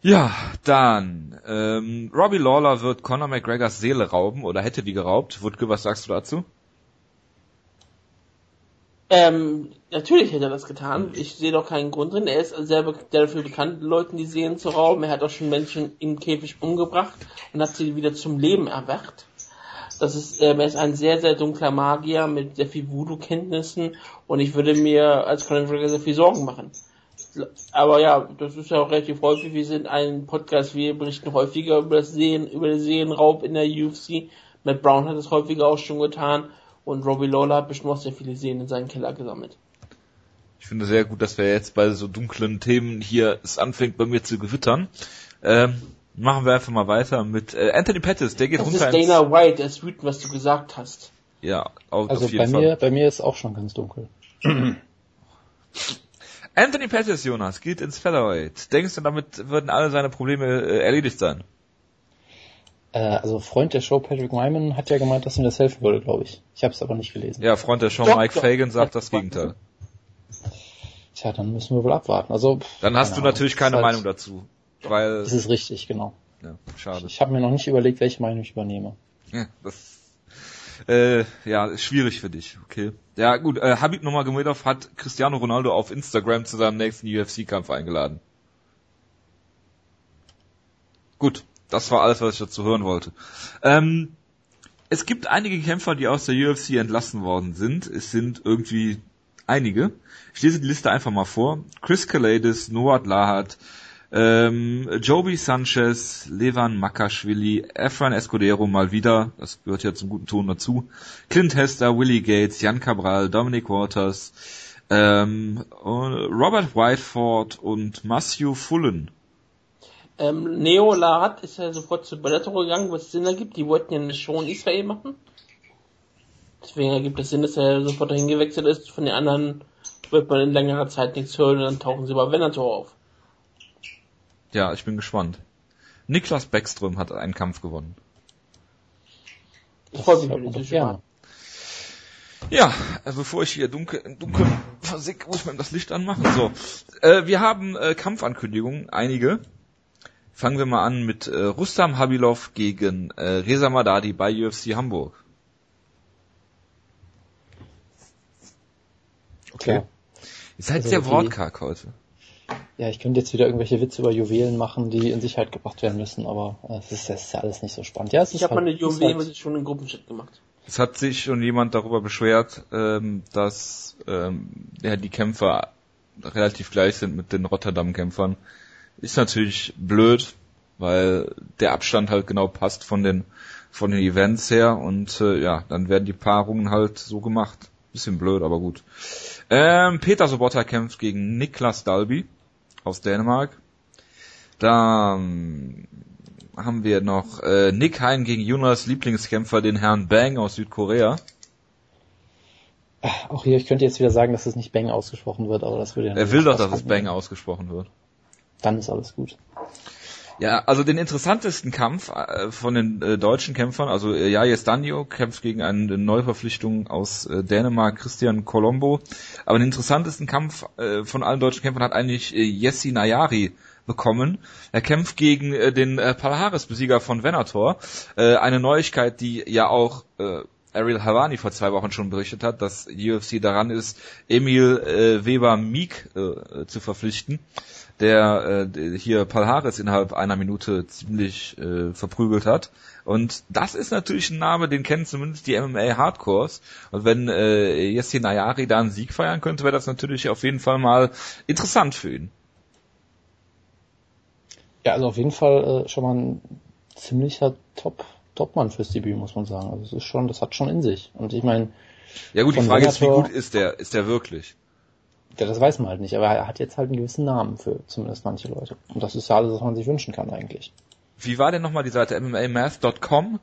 Ja, dann ähm, Robbie Lawler wird Conor McGregors Seele rauben oder hätte die geraubt. Wutke, was sagst du dazu? Ähm, natürlich hätte er das getan. Ich sehe doch keinen Grund drin. Er ist sehr, dafür bekannt, Leuten die Seelen zu rauben. Er hat auch schon Menschen im Käfig umgebracht und hat sie wieder zum Leben erwacht. Das ist, ähm, er ist ein sehr, sehr dunkler Magier mit sehr viel Voodoo-Kenntnissen und ich würde mir als Conor McGregor sehr viel Sorgen machen. Aber ja, das ist ja auch relativ häufig. Wir sind ein Podcast, wir berichten häufiger über das Sehen, über den Seelenraub in der UFC. Matt Brown hat es häufiger auch schon getan und Robbie Lawler hat bestimmt auch sehr viele Seen in seinen Keller gesammelt. Ich finde sehr gut, dass wir jetzt bei so dunklen Themen hier es anfängt bei mir zu gewittern. Ähm, machen wir einfach mal weiter mit äh, Anthony Pettis, der geht Das runter ist Dana White, der ist wütend, was du gesagt hast. Ja, auf, Also auf jeden bei Fall. mir, bei mir ist auch schon ganz dunkel. Anthony Pettis, Jonas, geht ins Featherweight. Denkst du, damit würden alle seine Probleme äh, erledigt sein? Äh, also Freund der Show Patrick Wyman hat ja gemeint, dass ihm das helfen würde, glaube ich. Ich habe es aber nicht gelesen. Ja, Freund der Show Doch, Mike doch. Fagan sagt das Gegenteil. Tja, dann müssen wir wohl abwarten. Also pff, Dann hast du natürlich keine ist Meinung dazu. Weil, Das ist richtig, genau. ja, schade. Ich habe mir noch nicht überlegt, welche Meinung ich übernehme. Ja, das, äh, ja, ist schwierig für dich, okay. Ja, gut, äh, Habib Nurmagomedov hat Cristiano Ronaldo auf Instagram zu seinem nächsten UFC-Kampf eingeladen. Gut, das war alles, was ich dazu hören wollte. Ähm, es gibt einige Kämpfer, die aus der UFC entlassen worden sind. Es sind irgendwie einige. Ich lese die Liste einfach mal vor. Chris Kalades, Noah Lahat, ähm, Joby Sanchez, Levan Makashvili, Efran Escudero mal wieder, das gehört ja zum guten Ton dazu, Clint Hester, Willie Gates, Jan Cabral, Dominic Waters, ähm, Robert Whiteford und Matthew Fullen. Ähm, Neo Lahat ist ja sofort zu Bellator gegangen, was Sinn ergibt. Die wollten ja eine Show in Israel machen. Deswegen ergibt es Sinn, dass er sofort dahin gewechselt ist. Von den anderen wird man in längerer Zeit nichts hören und dann tauchen sie bei Bellator auf. Ja, ich bin gespannt. Niklas Beckström hat einen Kampf gewonnen. Das freut mich natürlich gerne. Ja, äh, bevor ich hier dunkel, dunkel versick, muss ich mal das Licht anmachen. So, äh, wir haben äh, Kampfankündigungen, einige. Fangen wir mal an mit äh, Rustam Habilov gegen äh, Reza Madadi bei UFC Hamburg. Okay. Klar. Ihr seid Also sehr wortkarg heute. Ja, ich könnte jetzt wieder irgendwelche Witze über Juwelen machen, die in Sicherheit gebracht werden müssen, aber äh, es ist, ist ja alles nicht so spannend. Ja, es Ich habe halt, meine Juwelen halt, schon in Gruppenchat gemacht. Es hat sich schon jemand darüber beschwert, ähm, dass ähm, ja, die Kämpfer relativ gleich sind mit den Rotterdam-Kämpfern. Ist natürlich blöd, weil der Abstand halt genau passt von den von den Events her und äh, ja, dann werden die Paarungen halt so gemacht. Bisschen blöd, aber gut. Ähm, Peter Sobotta kämpft gegen Niklas Dalby aus Dänemark. Dann haben wir noch äh, Nick Hein gegen Jonas Lieblingskämpfer, den Herrn Bang aus Südkorea. auch hier, ich könnte jetzt wieder sagen, dass es nicht Bang ausgesprochen wird, aber das würde ja Er will doch, dass es. Bang ausgesprochen wird. Dann ist alles gut. Ja, also den interessantesten Kampf äh, von den äh, deutschen Kämpfern, also äh, Jajes Danjo kämpft gegen eine Neuverpflichtung aus äh, Dänemark, Christian Colombo. Aber den interessantesten Kampf äh, von allen deutschen Kämpfern hat eigentlich äh, Jesse Nayari bekommen. Er kämpft gegen äh, den äh, Palhares-Besieger von Venator. Äh, eine Neuigkeit, die ja auch äh, Ariel Havani vor zwei Wochen schon berichtet hat, dass UFC daran ist, Emil äh, Weber Meek äh, zu verpflichten, der äh, hier Palhares innerhalb einer Minute ziemlich äh, verprügelt hat. Und das ist natürlich ein Name, den kennen zumindest die MMA Hardcores. Und wenn äh, Yassin Ayari da einen Sieg feiern könnte, wäre das natürlich auf jeden Fall mal interessant für ihn. Ja, also auf jeden Fall äh, schon mal ein ziemlicher Top, Topmann fürs Debüt, muss man sagen. Also es ist schon, das hat schon in sich. Und ich meine, Ja gut, die Frage ist, wie gut ist der? Ist der wirklich? Ja, das weiß man halt nicht, aber er hat jetzt halt einen gewissen Namen für zumindest manche Leute. Und das ist ja alles, was man sich wünschen kann eigentlich. Wie war denn nochmal die Seite mmamath.com,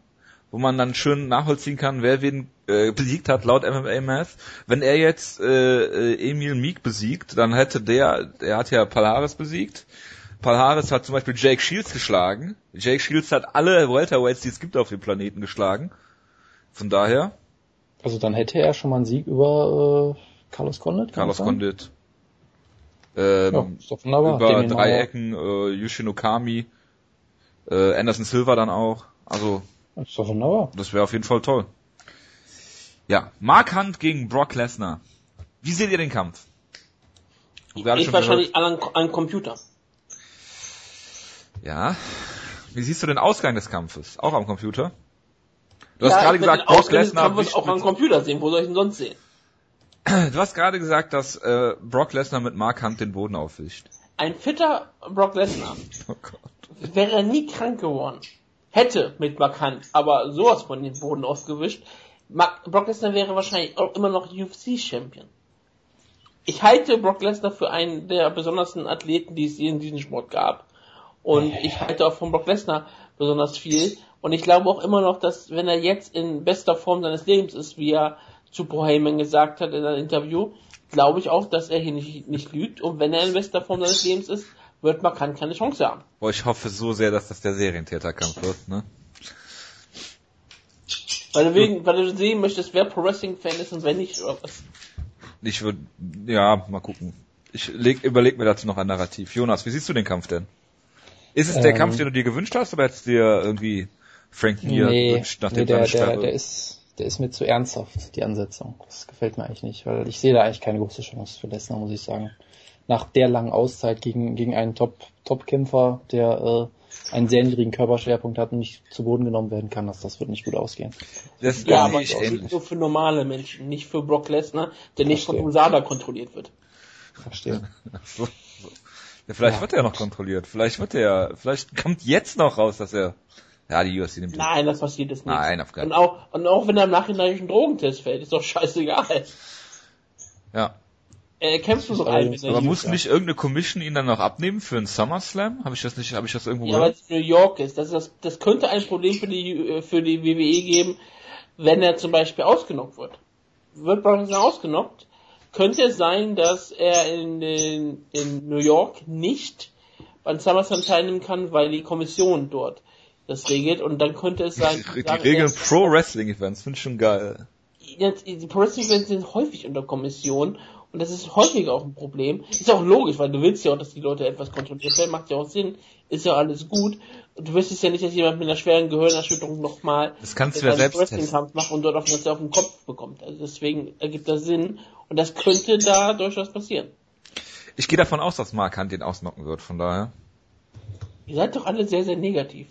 wo man dann schön nachvollziehen kann, wer wen äh, besiegt hat laut MMA Math? Wenn er jetzt äh, äh, Emil Meek besiegt, dann hätte der, er hat ja Palhares besiegt. Palhares hat zum Beispiel Jake Shields geschlagen. Jake Shields hat alle Welterweights, die es gibt auf dem Planeten geschlagen. Von daher, Also dann hätte er schon mal einen Sieg über äh, Carlos Condit. kann Carlos das? Condit. Ähm, Ja, über drei. Ecken, äh, Yushin Okami, äh, Anderson Silva dann auch. Also, wunderbar. das wäre auf jeden Fall toll. Ja, Mark Hunt gegen Brock Lesnar. Wie seht ihr den Kampf? Gerade Ich wahrscheinlich an einem Computer. Ja. Wie siehst du den Ausgang des Kampfes? Auch am Computer? Du hast Ja, gerade ich will gesagt, den Brock Ausgang des Lesnar Kampfes wischt auch am Computer sehen. Wo soll ich ihn sonst sehen? Du hast gerade gesagt, dass äh, Brock Lesnar mit Mark Hunt den Boden aufwischt. Ein fitter Brock Lesnar Oh Gott. wäre er nie krank geworden. Hätte mit Markant, aber sowas von den Boden ausgewischt. Mark Brock Lesnar wäre wahrscheinlich auch immer noch UFC-Champion. Ich halte Brock Lesnar für einen der besondersten Athleten, die es in diesem Sport gab. Und ich halte auch von Brock Lesnar besonders viel. Und ich glaube auch immer noch, dass wenn er jetzt in bester Form seines Lebens ist, wie er zu Paul Heyman gesagt hat in einem Interview, glaube ich auch, dass er hier nicht, nicht lügt. Und wenn er in bester Form seines Lebens ist, wird Markant keine Chance haben. Boah, ich hoffe so sehr, dass das der Serientäterkampf wird, ne? Weil du, wegen, weil du sehen möchtest, wer Pro Wrestling Fan ist und wer nicht, oder was? Ich würde, ja, mal gucken. Ich leg, überleg mir dazu noch ein Narrativ. Jonas, wie siehst du den Kampf denn? Ist es der Ähm. Kampf, den du dir gewünscht hast, oder hättest du dir irgendwie Frank Mir Nee, gewünscht, nachdem nee der, der, der ist, der ist mir zu ernsthaft, die Ansetzung. Das gefällt mir eigentlich nicht, weil ich sehe da eigentlich keine große Chance für Lesnar, muss ich sagen. Nach der langen Auszeit gegen, gegen einen Top, Top-Kämpfer, der, äh, einen sehr niedrigen Körperschwerpunkt hat und nicht zu Boden genommen werden kann, dass das wird nicht gut ausgehen. das ist Ja, gar aber nicht auch ähnlich. nur für normale Menschen, nicht für Brock Lesnar, der nicht von Verstehe. USADA kontrolliert wird. Verstehe. So, so. Ja, vielleicht Ja. wird er noch kontrolliert. Vielleicht wird er, vielleicht kommt jetzt noch raus, dass er, ja, die UFC nimmt. Nein, das passiert jetzt nicht. Nein, auf keinen und auch, und auch wenn er im Nachhinein durch einen Drogentest fällt, ist doch scheißegal. Ja. Er kämpft nur so Das ist ein allerdings- mit Aber muss nicht irgendeine Commission ihn dann noch abnehmen für einen SummerSlam? Habe ich das nicht, habe ich das irgendwo Ja, weil gehört? es New York ist. Das, ist das, das könnte ein Problem für die, äh, für die WWE geben, wenn er zum Beispiel ausgenockt wird. Wird Brock Lesnar ausgenockt, könnte es sein, dass er in, in, in New York nicht beim SummerSlam teilnehmen kann, weil die Kommission dort das regelt und dann könnte es sein, Die, die regeln Pro Wrestling Events, finde ich schon geil. die Pro Wrestling Events sind häufig unter Kommission und das ist häufig auch ein Problem. Ist auch logisch, weil du willst ja auch, dass die Leute etwas kontrolliert werden, macht ja auch Sinn, ist ja alles gut. Und du wüsstest ja nicht, dass jemand mit einer schweren Gehirnerschütterung nochmal Das kannst du ja selbst testen. Wrestling-Kampf macht und dort auf einmal auf den Kopf bekommt. Also deswegen ergibt das Sinn und das könnte da durchaus passieren. Ich gehe davon aus, dass Mark Hunt den ausnocken wird, von daher. Ihr seid doch alle sehr, sehr negativ.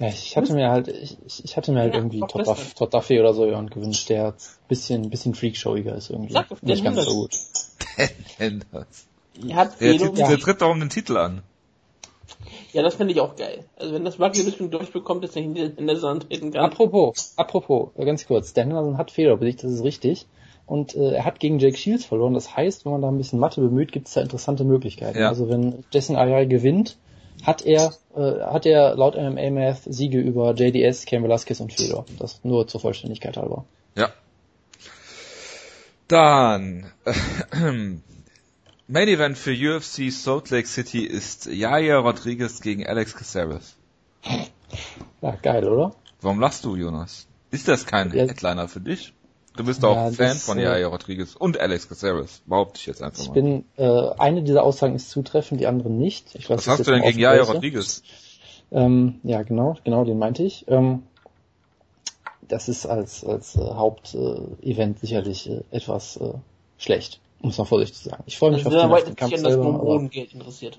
Ja, ich hatte mir halt, ich, ich- ich hatte mir halt Ja, irgendwie Todd, Duffy oder so jemand gewünscht, der ein bisschen, bisschen freakshowiger ist irgendwie. Sag doch, Nicht der ganz so gut. Er Der. Titel- der tritt doch um den Titel an. Ja, das finde ich auch geil. Also wenn das Bucky ein bisschen durchbekommt, dass er in der Sonne antreten kann. Apropos, apropos, äh, ganz kurz, Dan Henderson hat Fehler besiegt, das ist richtig. Und äh, er hat gegen Jake Shields verloren. Das heißt, wenn man da ein bisschen Mathe bemüht, gibt es da interessante Möglichkeiten. Ja. Also wenn Jason Ayai gewinnt, hat er, äh, hat er laut MMA Math Siege über JDS, Cam Velasquez und Fedor. Das nur zur Vollständigkeit halber. Ja. Dann, Main Event für UFC Salt Lake City ist Yaya Rodriguez gegen Alex Caceres. Ja, geil, oder? Warum lachst du, Jonas? Ist das kein Ja. Headliner für dich? Du bist auch Ja, Fan das, von äh, Yaya Rodriguez und Alex Caceres, behaupte ich jetzt einfach Ich mal. bin, äh, eine dieser Aussagen ist zutreffend, die andere nicht. Ich Was weiß hast du denn gegen Yaya Rodriguez? Ähm, ja, genau, genau, den meinte ich. Ähm, das ist als, als äh, Hauptevent äh, Event sicherlich äh, etwas äh, schlecht, muss man vorsichtig sagen. Ich freue mich Also auf den, auf den Kampf selber, interessiert.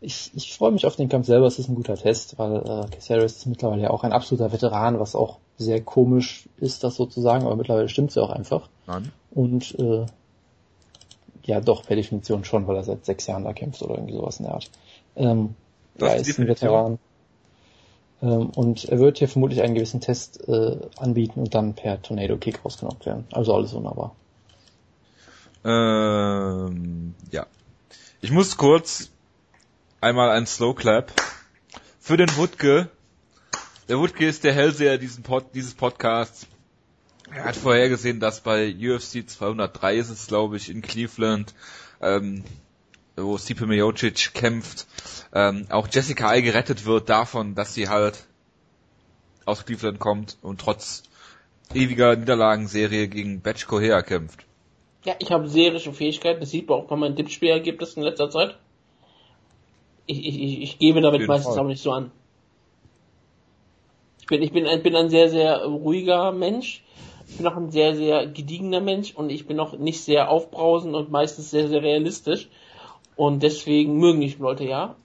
ich, ich freue mich auf den Kampf selber, es ist ein guter Test, weil äh, Caceres ist mittlerweile ja auch ein absoluter Veteran, was auch sehr komisch ist, das sozusagen, aber mittlerweile stimmt's ja auch einfach. Nein. Und äh, ja, doch, per Definition schon, weil er seit sechs Jahren da kämpft oder irgendwie sowas in der Art. Ähm, Das er ist ist ein. Veteran. Ähm, und er wird hier vermutlich einen gewissen Test äh, anbieten und dann per Tornado Kick rausgenockt werden. Also alles wunderbar. Ähm, ja. Ich muss kurz einmal ein Slow Clap für den Wutke. Der Wutke ist der Hellseher diesen Pod, dieses Podcasts. Er hat vorhergesehen, dass bei UFC 203 ist es, glaube ich, in Cleveland, ähm, wo Stipe Miocic kämpft, ähm, auch Jessica Ai gerettet wird davon, dass sie halt aus Cleveland kommt und trotz ewiger Niederlagenserie gegen Batch Correa kämpft. Ja, ich habe seherische Fähigkeiten, das sieht man auch bei meinen Tippspielergebnissen in letzter Zeit. Ich, ich, ich, ich gebe damit meistens Fall. aber nicht so an. Ich bin, ich bin, ein, bin ein sehr, sehr ruhiger Mensch. Ich bin auch ein sehr, sehr gediegener Mensch und ich bin auch nicht sehr aufbrausend und meistens sehr, sehr realistisch. Und deswegen mögen mich Leute ja.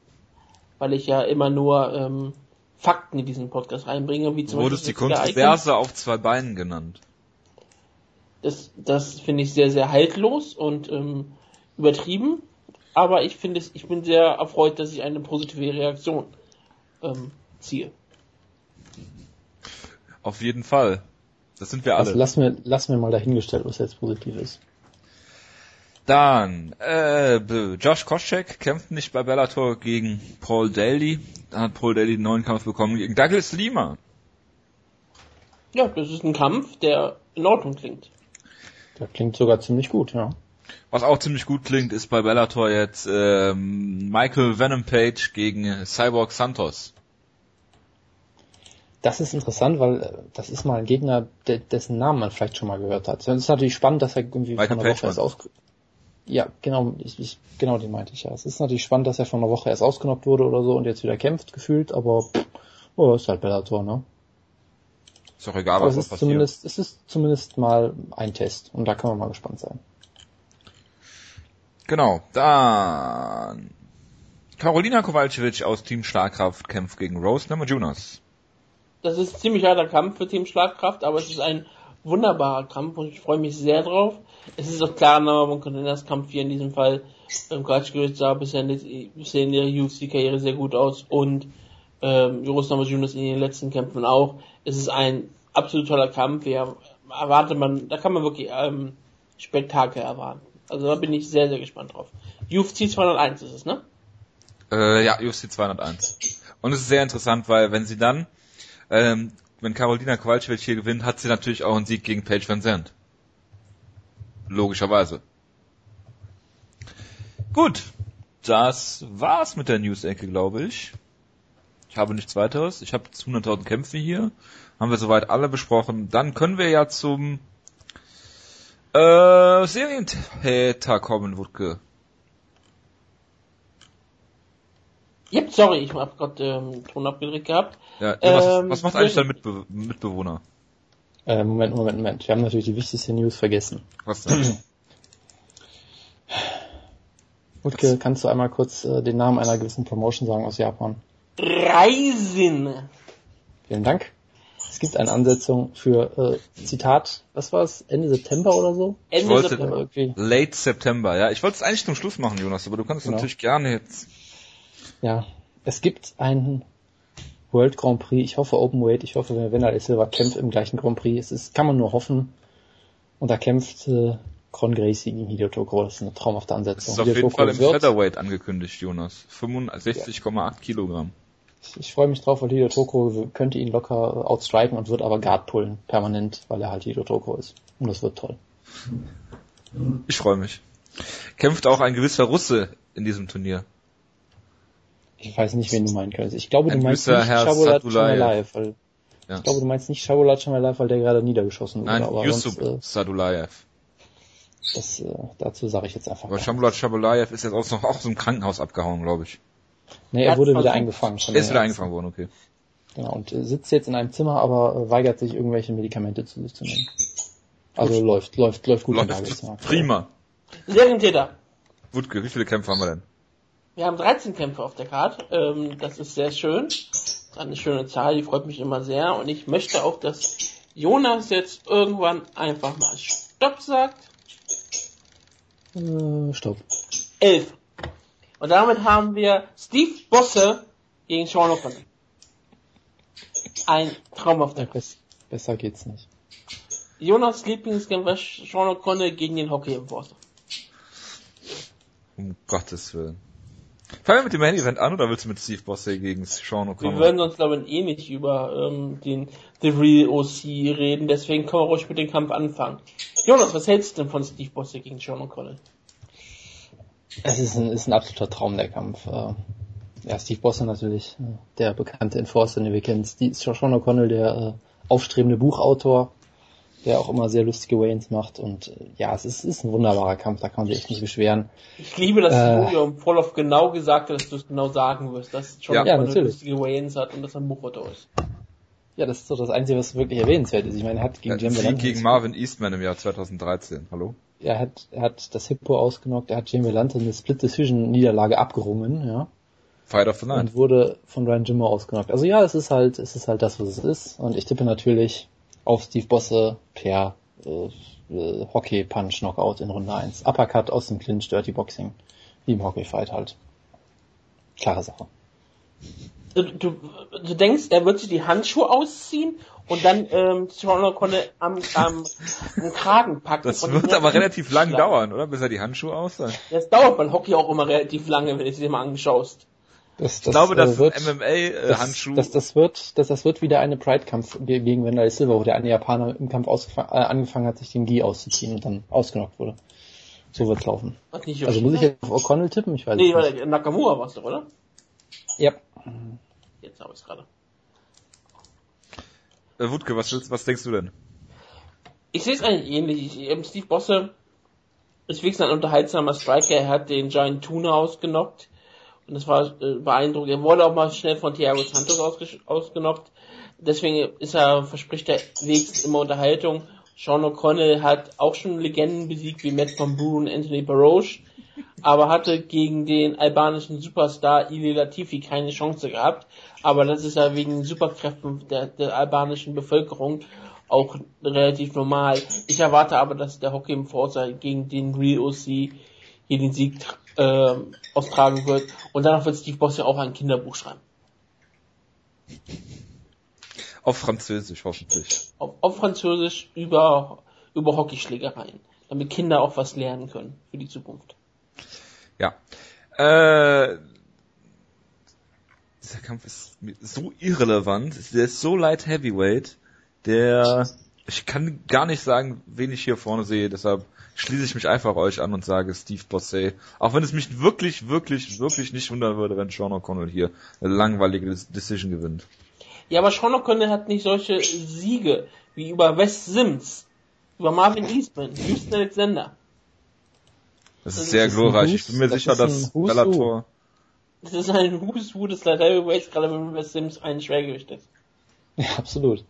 Weil ich ja immer nur ähm, Fakten in diesen Podcast reinbringe, wie zum Wurdest Beispiel. Die Kontroverse auf zwei Beinen genannt. Das, das finde ich sehr, sehr haltlos und ähm, übertrieben. Aber ich finde es, ich bin sehr erfreut, dass ich eine positive Reaktion ähm, ziehe. Auf jeden Fall. Das sind wir alle. Also lassen wir, lassen wir mal dahingestellt, was jetzt positiv ist. Dann, äh, Josh Koscheck kämpft nicht bei Bellator gegen Paul Daly. Da hat Paul Daly einen neuen Kampf bekommen gegen Douglas Lima. Ja, das ist ein Kampf, der in Ordnung klingt. Der klingt sogar ziemlich gut, ja. Was auch ziemlich gut klingt, ist bei Bellator jetzt ähm, Michael Venom Page gegen Cyborg Santos. Das ist interessant, weil äh, das ist mal ein Gegner, dessen Namen man vielleicht schon mal gehört hat. Es ist natürlich spannend, dass er irgendwie Michael von der Woche erst aus ja, genau, ich, ich, genau den meinte ich ja. Es ist natürlich spannend, dass er von einer Woche erst ausgenockt wurde oder so und jetzt wieder kämpft gefühlt, aber oh, ist halt Bellator, ne? Ist doch egal, was es ist passiert. Zumindest, es ist zumindest mal ein Test und da kann man mal gespannt sein. Genau, dann Carolina Kowalczyk aus Team Schlagkraft kämpft gegen Rose Namajunas. Das ist ziemlich harter Kampf für Team Schlagkraft, aber es ist ein wunderbarer Kampf und ich freue mich sehr drauf. Es ist auch klar, man könnte das Kampf hier in diesem Fall, ähm, Kowalczyk sah bisher, bisher in der UFC-Karriere sehr gut aus und ähm, Joros Namajunas in den letzten Kämpfen auch. Es ist ein absolut toller Kampf. Ja, erwartet man, da kann man wirklich ähm, Spektakel erwarten. Also da bin ich sehr, sehr gespannt drauf. UFC 201 ist es, ne? Äh, ja, UFC 201. Und es ist sehr interessant, weil wenn sie dann, ähm, wenn Carolina Kowalczyk hier gewinnt, hat sie natürlich auch einen Sieg gegen Paige Van Zandt. Logischerweise. Gut, das war's mit der News-Ecke, glaube ich. Ich habe nichts weiteres. Ich habe 100.000 Kämpfe hier. Haben wir soweit alle besprochen. Dann können wir ja zum äh, Serientäter kommen, Wutke. Yep, sorry, ich habe gerade ähm, Ton abgedrückt gehabt. Ja, ja was, ähm, was macht eigentlich dein Mitbe Mitbewohner? Äh, Moment, Moment, Moment. Wir haben natürlich die wichtigste News vergessen. Was denn? Wutke, kannst du einmal kurz äh, den Namen einer gewissen Promotion sagen aus Japan? Reisen. Vielen Dank. Es gibt eine Ansetzung für äh, Zitat, was war es, Ende September oder so? Ende September. Irgendwie. Late September, ja. Ich wollte es eigentlich zum Schluss machen, Jonas, aber du kannst es genau. natürlich gerne jetzt. Ja, es gibt einen World Grand Prix, ich hoffe Open Weight, ich hoffe, wenn Wenner Silva kämpft im gleichen Grand Prix, es ist, kann man nur hoffen. Und da kämpft äh, Con Gracie gegen Hideo Tokoro, das ist eine traumhafte Ansetzung. Das ist auf jeden Fall im Featherweight angekündigt, Jonas. 65,8 ja. Kilogramm. Ich, ich freue mich drauf, weil Hideo Toko könnte ihn locker outstriken und wird aber Guard pullen, permanent, weil er halt Hideo Toko ist. Und das wird toll. Ich freue mich. Kämpft auch ein gewisser Russe in diesem Turnier. Ich weiß nicht, wen du meinen könntest. Ich glaube, ein du meinst nicht Shabulat Chamalaev, weil ja. ich glaube, du meinst nicht Shabulat Chamalaev, weil der gerade niedergeschossen wurde. Nein, aber Yusuf sonst, äh, Sadulayev. Das, äh, dazu sage ich jetzt einfach. Aber Shabulat Chamalaev ist jetzt auch noch aus dem Krankenhaus abgehauen, glaube ich. Nee, er wurde wieder eingefangen. Er ist wieder eingefangen worden, okay. Genau, und äh, sitzt jetzt in einem Zimmer, aber äh, weigert sich, irgendwelche Medikamente zu sich zu nehmen. Also gut. läuft, läuft, läuft gut läuft im Prima. Serientäter. Wutke, wie viele Kämpfe haben wir denn? Wir haben 13 Kämpfe auf der Karte. Ähm, das ist sehr schön. Das ist eine schöne Zahl, die freut mich immer sehr. Und ich möchte auch, dass Jonas jetzt irgendwann einfach mal Stopp sagt. Äh, Stopp. Elf. Und damit haben wir Steve Bosse gegen Sean O'Connor. Ein Traum auf der Bess Besser geht's nicht. Jonas Lieblingskämpfer Sean O'Connor gegen den Hockey im Bosse. Um Gottes Willen. Fangen wir mit dem Main Event an oder willst du mit Steve Bosse gegen Sean O'Connor? Wir würden uns glaube ich eh nicht über ähm, den The Real OC reden, deswegen können wir ruhig mit dem Kampf anfangen. Jonas, was hältst du denn von Steve Bosse gegen Sean O'Connor? Es ist ein, ist ein absoluter Traum, der Kampf. Äh, ja, Steve Bosse natürlich, äh, der bekannte Enforcer, den wir kennen. Steve, Sean O'Connell, der äh, aufstrebende Buchautor. Der auch immer sehr lustige Waynes macht. Und äh, ja, es ist, ist ein wunderbarer Kampf, da kann man sich echt nicht beschweren. Ich liebe, dass Äh. Julio im Vorlauf genau gesagt hat, dass du es genau sagen wirst, dass John Ja. ja, lustige Waynes hat und dass er ein Buchautor ist. Ja, das ist so das Einzige, was wirklich erwähnenswert ist. Ich meine, er hat gegen Ja, Jim Sieg gegen Marvin Eastman im Jahr 2013. Hallo? er hat, er hat das Hippo ausgenockt, er hat Jim Valente eine Split-Decision-Niederlage abgerungen, ja. Fight of the Night. und wurde von Ryan Jimmo ausgenockt. Also ja, es ist halt, es ist halt das, was es ist. Und ich tippe natürlich auf Steve Bosse per äh, äh, Hockey Punch Knockout in Runde 1. Uppercut aus dem Clinch, Dirty Boxing. Wie im Hockey Fight halt. Klare Sache. Du, du, du denkst, er wird sich die Handschuhe ausziehen und dann ähm, Sean O'Connor am, am, am Kragen packen. Das wird aber relativ lang dauern, oder? Bis er die Handschuhe aus hat. Das dauert beim Hockey auch immer relativ lange, wenn du es dir mal anschaust. Das, das, Ich glaube, dass äh, wird, ein das, MMA-Handschuh. das, das wird, das, das wird wieder eine Pride-Kampf ge- gegen Wendell Silver, wo der eine Japaner im Kampf äh, angefangen hat, sich den Gi auszuziehen und dann ausgenockt wurde. So wird's laufen. Nicht Also muss ich jetzt auf O'Connell tippen? Ich weiß Nee, es nicht. warte, Nakamura war's doch, oder? Ja. Jetzt habe ich gerade. äh, Wutke, was, was denkst du denn? Ich sehe es eigentlich ähnlich. Ich, ähm, Steve Bosse ist wirklich ein unterhaltsamer Striker. Er hat den Giant Tuna ausgenockt. Und das war äh, beeindruckend. Er wurde auch mal schnell von Thiago Santos ausgenockt. Deswegen ist er, verspricht er wenigstens immer Unterhaltung. Sean O'Connell hat auch schon Legenden besiegt, wie Matt Van Buren und Anthony Baroche. Aber hatte gegen den albanischen Superstar Ili Latifi keine Chance gehabt. Aber das ist ja wegen den Superkräften der, der albanischen Bevölkerung auch relativ normal. Ich erwarte aber, dass der Hockey im Forza gegen den Real OC hier den Sieg äh, austragen wird. Und danach wird Steve Boss ja auch ein Kinderbuch schreiben. Auf Französisch hoffentlich. Auf, auf Französisch über, über Hockeyschlägereien. Damit Kinder auch was lernen können für die Zukunft. Ja. Äh, dieser Kampf ist so irrelevant. Der ist so light heavyweight. Der, ich kann gar nicht sagen, wen ich hier vorne sehe. Deshalb schließe ich mich einfach euch an und sage Steve Bossé. Auch wenn es mich wirklich, wirklich, wirklich nicht wundern würde, wenn Sean O'Connell hier eine langweilige Decision gewinnt. Ja, aber Sean O'Connell hat nicht solche Siege wie über Wes Sims, über Marvin Eastman, Houston Alexander. Das Das ist sehr ist ein glorreich. Ich bin mir das sicher, dass. Bellator, Das ist ein Who's Who des Light Heavyweights, gerade wenn Wes Sims ein Schwergewicht ist. Ja, absolut.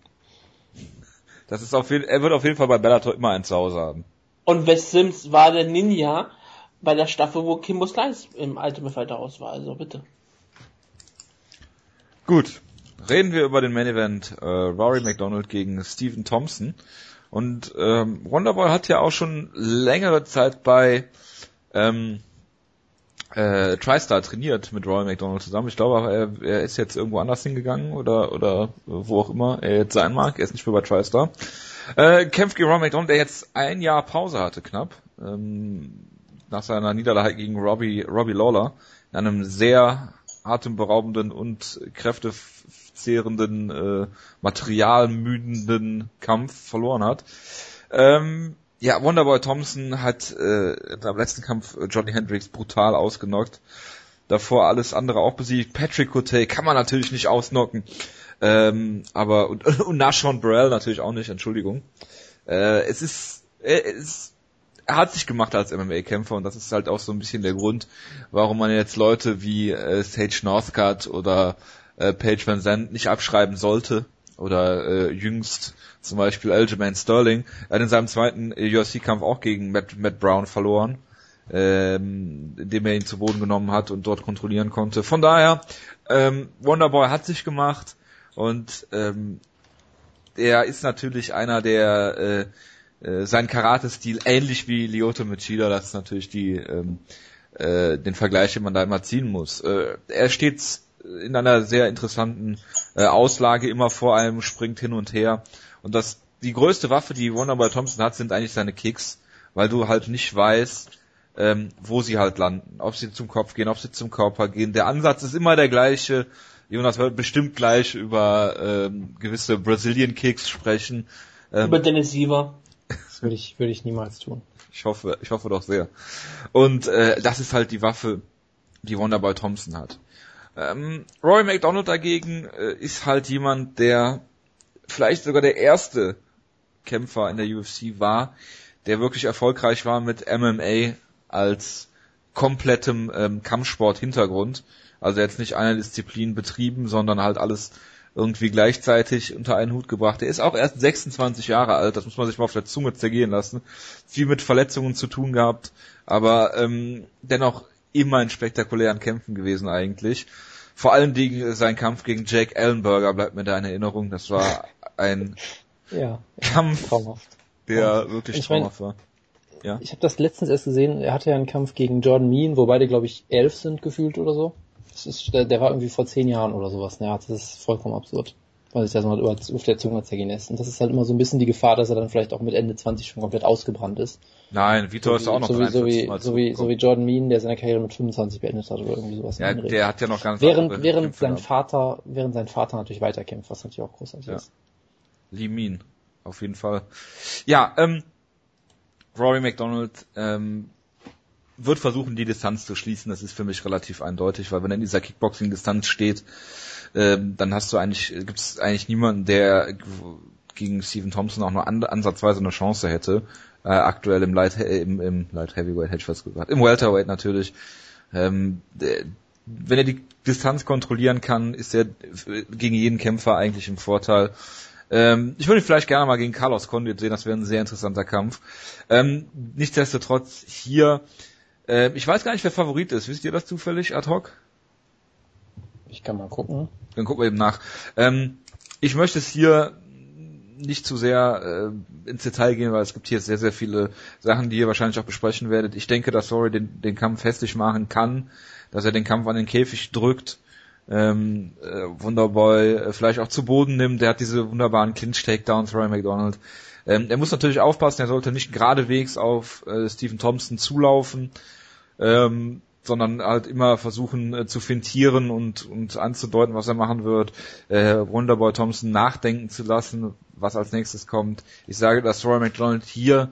das ist auf jeden, er wird auf jeden Fall bei Bellator immer ein Zuhause haben. Und Wes Sims war der Ninja bei der Staffel, wo Kimbo Slice im Ultimate Fighter raus war, also bitte. Gut, reden wir über den Main Event äh, Rory McDonald gegen Stephen Thompson. Und ähm, Wonderboy hat ja auch schon längere Zeit bei ähm, äh, TriStar trainiert mit Rory McDonald zusammen. Ich glaube, er, er ist jetzt irgendwo anders hingegangen oder oder wo auch immer er jetzt sein mag. Er ist nicht mehr bei TriStar. Äh, kämpft gegen Rory McDonald, der jetzt ein Jahr Pause hatte knapp. Ähm, nach seiner Niederlage gegen Robbie, Robbie Lawler in einem sehr atemberaubenden und kräftezehrenden, äh, materialmüdenden Kampf verloren hat. Ähm, ja, Wonderboy Thompson hat äh, im letzten Kampf Johnny Hendricks brutal ausgenockt. Davor alles andere auch besiegt. Patrick Cote kann man natürlich nicht ausnocken. Ähm, aber und, und Nashon Burrell natürlich auch nicht, Entschuldigung. Äh, es ist, äh, es, er hat sich gemacht als MMA-Kämpfer und das ist halt auch so ein bisschen der Grund, warum man jetzt Leute wie äh, Sage Northcutt oder äh, Paige Van Zandt nicht abschreiben sollte oder äh, jüngst zum Beispiel Aljamain Sterling. Er hat in seinem zweiten UFC-Kampf auch gegen Matt, Matt Brown verloren, ähm, indem er ihn zu Boden genommen hat und dort kontrollieren konnte. Von daher, ähm, Wonderboy hat sich gemacht und ähm, er ist natürlich einer, der äh, äh, sein Karate-Stil ähnlich wie Lyoto Machida, das ist natürlich die ähm, äh, den Vergleich, den man da immer ziehen muss. Äh, er steht in einer sehr interessanten äh, Auslage immer vor einem, springt hin und her und das die größte Waffe, die Wonderboy Thompson hat, sind eigentlich seine Kicks, weil du halt nicht weißt, ähm, wo sie halt landen, ob sie zum Kopf gehen, ob sie zum Körper gehen. Der Ansatz ist immer der gleiche. Jonas wird bestimmt gleich über ähm, gewisse Brazilian Kicks sprechen. Ähm, Über Dennis Siever. Das würde ich, würde ich niemals tun. ich hoffe, ich hoffe doch sehr. Und äh, das ist halt die Waffe, die Wonderboy Thompson hat. Ähm, Roy McDonald dagegen äh, ist halt jemand, der vielleicht sogar der erste Kämpfer in der UFC war, der wirklich erfolgreich war mit MMA als komplettem ähm, Kampfsport-Hintergrund. Also jetzt nicht eine Disziplin betrieben, sondern halt alles irgendwie gleichzeitig unter einen Hut gebracht. Er ist auch erst 26 Jahre alt, das muss man sich mal auf der Zunge zergehen lassen. Viel mit Verletzungen zu tun gehabt, aber ähm, dennoch immer in spektakulären Kämpfen gewesen eigentlich. Vor allen Dingen sein Kampf gegen Jake Ellenberger bleibt mir da in Erinnerung. Das war ein Ja, Kampf, traumhaft. der Ja. wirklich traumhaft war. Ja. Ich habe das letztens erst gesehen, er hatte ja einen Kampf gegen Jordan Mean, wo beide, glaube ich, elf sind gefühlt oder so. Das ist, der, der war irgendwie vor zehn Jahren oder sowas. Ja, das ist vollkommen absurd. Weil sich das mal über, auf der Zunge zergehen lässt. Und das ist halt immer so ein bisschen die Gefahr, dass er dann vielleicht auch mit Ende 20 schon komplett ausgebrannt ist. Nein, Vitor ist auch noch so, wie, so, 43 wie, so, wie, so wie. Jordan Mean, der seine Karriere mit 25 beendet hat oder irgendwie sowas. Ja, der hat ja noch ganz während, andere während Kämpfe sein gehabt. Vater, während sein Vater natürlich weiterkämpft, was natürlich auch großartig Ja. ist. Lee Min, auf jeden Fall. Ja, ähm, Rory McDonald ähm, wird versuchen, die Distanz zu schließen. Das ist für mich relativ eindeutig, weil wenn er in dieser Kickboxing-Distanz steht, ähm, dann hast du eigentlich, gibt es eigentlich niemanden, der gegen Stephen Thompson auch nur an, ansatzweise eine Chance hätte. Äh, aktuell im Light, äh, im, im Light Heavyweight hätte ich fast gesagt. Im Welterweight natürlich. Ähm, der, wenn er die Distanz kontrollieren kann, ist er gegen jeden Kämpfer eigentlich im Vorteil. Ähm, ich würde vielleicht gerne mal gegen Carlos Condit sehen, das wäre ein sehr interessanter Kampf. Ähm, nichtsdestotrotz hier, äh, ich weiß gar nicht, wer Favorit ist. Wisst ihr das zufällig ad hoc? Ich kann mal gucken. Dann gucken wir eben nach. Ähm, ich möchte es hier nicht zu sehr äh, ins Detail gehen, weil es gibt hier sehr, sehr viele Sachen, die ihr wahrscheinlich auch besprechen werdet. Ich denke, dass Sorry den, den Kampf festlich machen kann, dass er den Kampf an den Käfig drückt, ähm, äh, Wunderboy äh, vielleicht auch zu Boden nimmt. Der hat diese wunderbaren Clinch-Takedowns, Roy McDonald. Ähm, er muss natürlich aufpassen, er sollte nicht geradewegs auf äh, Stephen Thompson zulaufen. Ähm, sondern halt immer versuchen äh, zu fintieren und, und anzudeuten, was er machen wird, äh, Wonderboy Thompson nachdenken zu lassen, was als nächstes kommt. Ich sage, dass Roy McDonald hier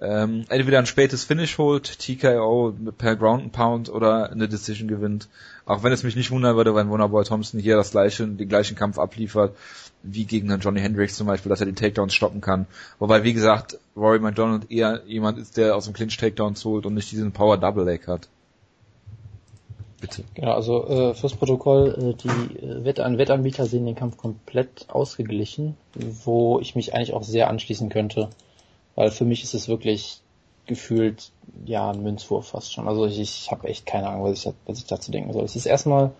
ähm, entweder ein spätes Finish holt, TKO per Ground and Pound oder eine Decision gewinnt. Auch wenn es mich nicht wundern würde, wenn Wonderboy Thompson hier das gleiche, den gleichen Kampf abliefert, wie gegen einen Johnny Hendricks zum Beispiel, dass er die Takedowns stoppen kann. Wobei, wie gesagt, Rory McDonald eher jemand ist, der aus dem Clinch Takedowns holt und nicht diesen Power Double Leg hat. Bitte. Genau, also äh, fürs Protokoll, äh, die äh, Wett an Wettanbieter sehen den Kampf komplett ausgeglichen, wo ich mich eigentlich auch sehr anschließen könnte, weil für mich ist es wirklich gefühlt ja ein Münzwurf fast schon. Also ich, ich habe echt keine Ahnung, was ich, was ich dazu denken soll. Es ist erstmal,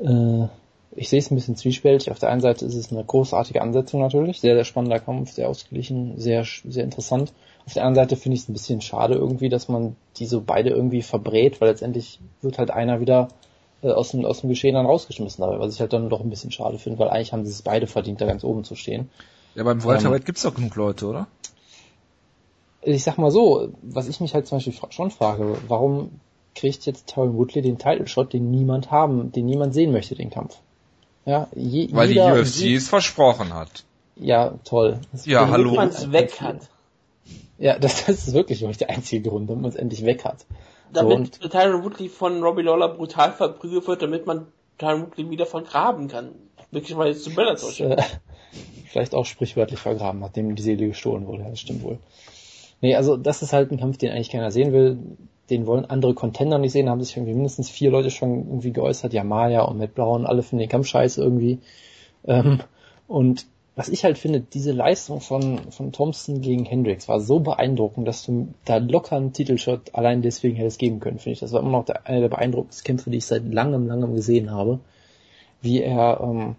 äh, ich sehe es ein bisschen zwiespältig. Auf der einen Seite ist es eine großartige Ansetzung natürlich, sehr, sehr spannender Kampf, sehr ausgeglichen, sehr, sehr interessant. Auf der anderen Seite finde ich es ein bisschen schade irgendwie, dass man die so beide irgendwie verbrät, weil letztendlich wird halt einer wieder äh, aus, dem, aus dem Geschehen dann rausgeschmissen dabei, was ich halt dann doch ein bisschen schade finde, weil eigentlich haben sie es beide verdient, da ganz oben zu stehen. Ja, beim Welterweight gibt's doch genug Leute, oder? Ich sag mal so, was ich mich halt zum Beispiel fra- schon frage, warum kriegt jetzt Tyron Woodley den Title Shot, den niemand haben, den niemand sehen möchte, den Kampf? Ja, je, Weil jeder, die UFC je- es versprochen hat. Ja, toll. Das Ja, hallo. Damit man es weg hat. Ja, das, das ist wirklich wirklich der einzige Grund, damit man es endlich weg hat. Damit Tyron Woodley von Robbie Lawler brutal verprügelt wird, damit man Tyron Woodley wieder vergraben kann. Möglicherweise zu Bellator äh, vielleicht auch sprichwörtlich vergraben, nachdem die Seele gestohlen wurde. Ja, das stimmt wohl. Nee, also das ist halt ein Kampf, den eigentlich keiner sehen will. Den wollen andere Contender nicht sehen. Haben sich irgendwie mindestens vier Leute schon irgendwie geäußert. Ja, Maya und Matt Brown, alle finden den Kampf scheiße irgendwie. Ähm, und was ich halt finde, diese Leistung von, von Thompson gegen Hendricks war so beeindruckend, dass du da locker einen Titelshot allein deswegen hättest geben können, finde ich. Das war immer noch der, einer der beeindruckendsten Kämpfe, die ich seit langem, langem gesehen habe. Wie er ähm,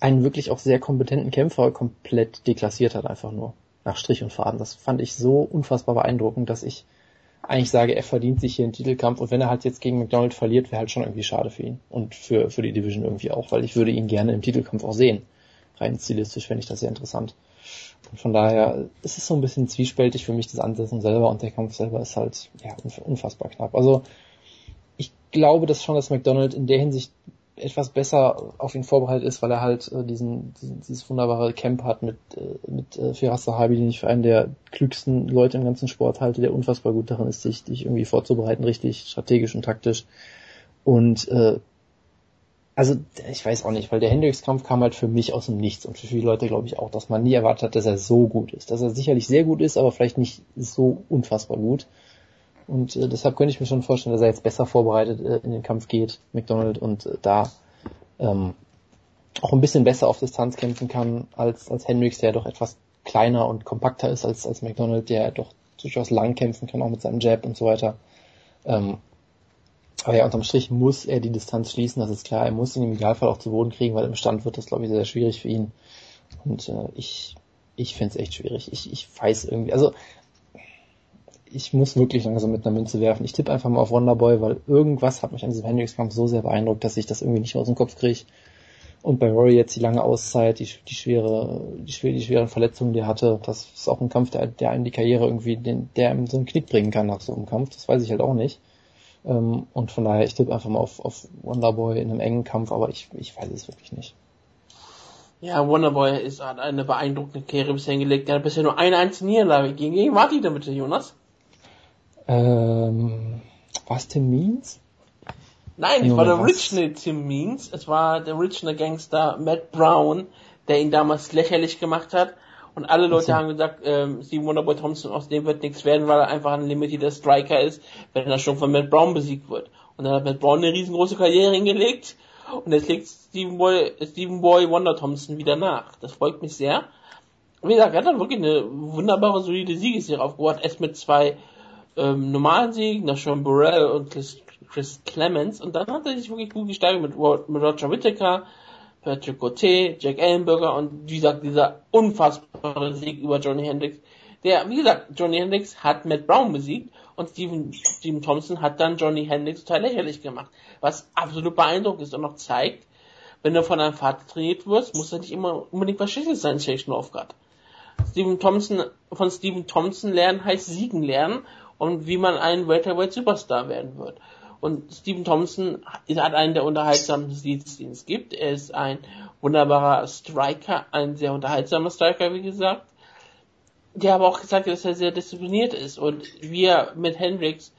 einen wirklich auch sehr kompetenten Kämpfer komplett deklassiert hat, einfach nur. Nach Strich und Faden. Das fand ich so unfassbar beeindruckend, dass ich eigentlich sage, er verdient sich hier einen Titelkampf und wenn er halt jetzt gegen McDonald verliert, wäre halt schon irgendwie schade für ihn. Und für, für die Division irgendwie auch, weil ich würde ihn gerne im Titelkampf auch sehen. Rein stilistisch fände ich das sehr interessant. Und von daher ist es so ein bisschen zwiespältig für mich, das Ansetzen selber und der Kampf selber ist halt, ja, unfassbar knapp. Also, ich glaube, dass schon, dass McDonald in der Hinsicht etwas besser auf ihn vorbereitet ist, weil er halt äh, diesen, diesen dieses wunderbare Camp hat mit äh, mit äh, Firas Sahabi, den ich für einen der klügsten Leute im ganzen Sport halte, der unfassbar gut darin ist, sich, dich irgendwie vorzubereiten, richtig strategisch und taktisch. Und äh, also ich weiß auch nicht, weil der Hendricks-Kampf kam halt für mich aus dem Nichts und für viele Leute glaube ich auch, dass man nie erwartet hat, dass er so gut ist. Dass er sicherlich sehr gut ist, aber vielleicht nicht so unfassbar gut. Und äh, deshalb könnte ich mir schon vorstellen, dass er jetzt besser vorbereitet äh, in den Kampf geht, McDonald, und äh, da ähm, auch ein bisschen besser auf Distanz kämpfen kann als, als Hendricks, der doch etwas kleiner und kompakter ist als, als McDonald, der doch durchaus lang kämpfen kann, auch mit seinem Jab und so weiter. Ähm, aber ja, unterm Strich muss er die Distanz schließen, das ist klar. Er muss ihn im Idealfall auch zu Boden kriegen, weil im Stand wird das, glaube ich, sehr, schwierig für ihn. Und äh, ich, ich finde es echt schwierig. Ich, ich weiß irgendwie, also ich muss wirklich langsam mit einer Münze werfen. Ich tippe einfach mal auf Wonderboy, weil irgendwas hat mich an diesem Hendrix-Kampf so sehr beeindruckt, dass ich das irgendwie nicht aus dem Kopf kriege. Und bei Rory jetzt die lange Auszeit, die, die schwere, die schwere, die schweren Verletzungen, die er hatte, das ist auch ein Kampf, der, der einem die Karriere irgendwie, den, der ihm so einen Knick bringen kann nach so einem Kampf. Das weiß ich halt auch nicht. Ähm, und von daher, ich tippe einfach mal auf, auf Wonderboy in einem engen Kampf, aber ich, ich weiß es wirklich nicht. Ja, Wonderboy ist, hat eine beeindruckende Karriere bisher hingelegt. Er hat bisher nur eine einzige Niederlage gegen. Gegen war die denn bitte, Jonas? Ähm, was Tim Means? Nein, es war der Original Tim Means. Es war der Original Gangster Matt Brown, der ihn damals lächerlich gemacht hat. Und alle Leute so. haben gesagt, ähm, Steven Wonderboy Thompson, aus dem wird nichts werden, weil er einfach ein limitierter Striker ist, wenn er schon von Matt Brown besiegt wird. Und dann hat Matt Brown eine riesengroße Karriere hingelegt und jetzt legt Steven Boy, Steven Boy Wonder Thompson wieder nach. Das freut mich sehr. Wie gesagt, er hat dann wirklich eine wunderbare, solide Siegesserie aufgebaut. Erst mit zwei ähm, normalen Siegen, nach Sean Burrell und Chris, Chris Clemens. Und dann hat er sich wirklich gut gesteigert mit, mit Roger Whittaker, Patrick Gauthier, Jack Ellenberger und wie gesagt, dieser unfassbare Sieg über Johnny Hendricks. Der, wie gesagt, Johnny Hendricks hat Matt Brown besiegt und Steven, Steven Thompson hat dann Johnny Hendricks total lächerlich gemacht. Was absolut beeindruckend ist und noch zeigt, wenn du von einem Vater trainiert wirst, muss er nicht immer unbedingt was Schlechtes sein, Station Aufgard. Steven Thompson, von Steven Thompson lernen heißt siegen lernen und wie man ein Welterweight Superstar werden wird. Und Stephen Thompson hat einen der unterhaltsamsten Leads, den es gibt. Er ist ein wunderbarer Striker, ein sehr unterhaltsamer Striker, wie gesagt. Der aber auch gesagt hat, dass er sehr diszipliniert ist und wie er mit Hendricks,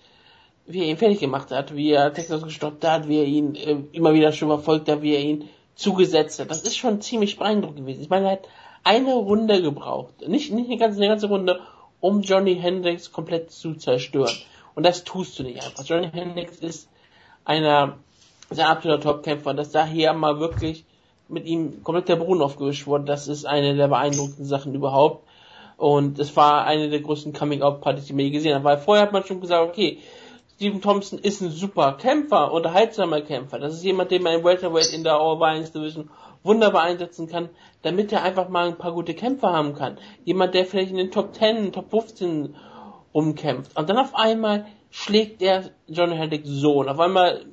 wie er ihn fertig gemacht hat, wie er Texas gestoppt hat, wie er ihn äh, immer wieder schon verfolgt hat, wie er ihn zugesetzt hat. Das ist schon ziemlich beeindruckend gewesen. Ich meine, er hat eine Runde gebraucht. Nicht, nicht eine ganze, eine ganze Runde, um Johnny Hendricks komplett zu zerstören. Und das tust du nicht einfach. Johnny Hendricks ist einer sehr absoluter Topkämpfer. Dass da hier mal wirklich mit ihm komplett der Boden aufgewischt wurde, das ist eine der beeindruckenden Sachen überhaupt. Und es war eine der größten Coming-out-Partys, die man je gesehen hat. Weil vorher hat man schon gesagt, okay, Stephen Thompson ist ein super Kämpfer, unterhaltsamer Kämpfer. Das ist jemand, den man im Welterweight in der All Violence Division wunderbar einsetzen kann, damit er einfach mal ein paar gute Kämpfer haben kann. Jemand, der vielleicht in den Top 10, Top 15 umkämpft. Und dann auf einmal schlägt er Johnny Hendricks Sohn. Auf einmal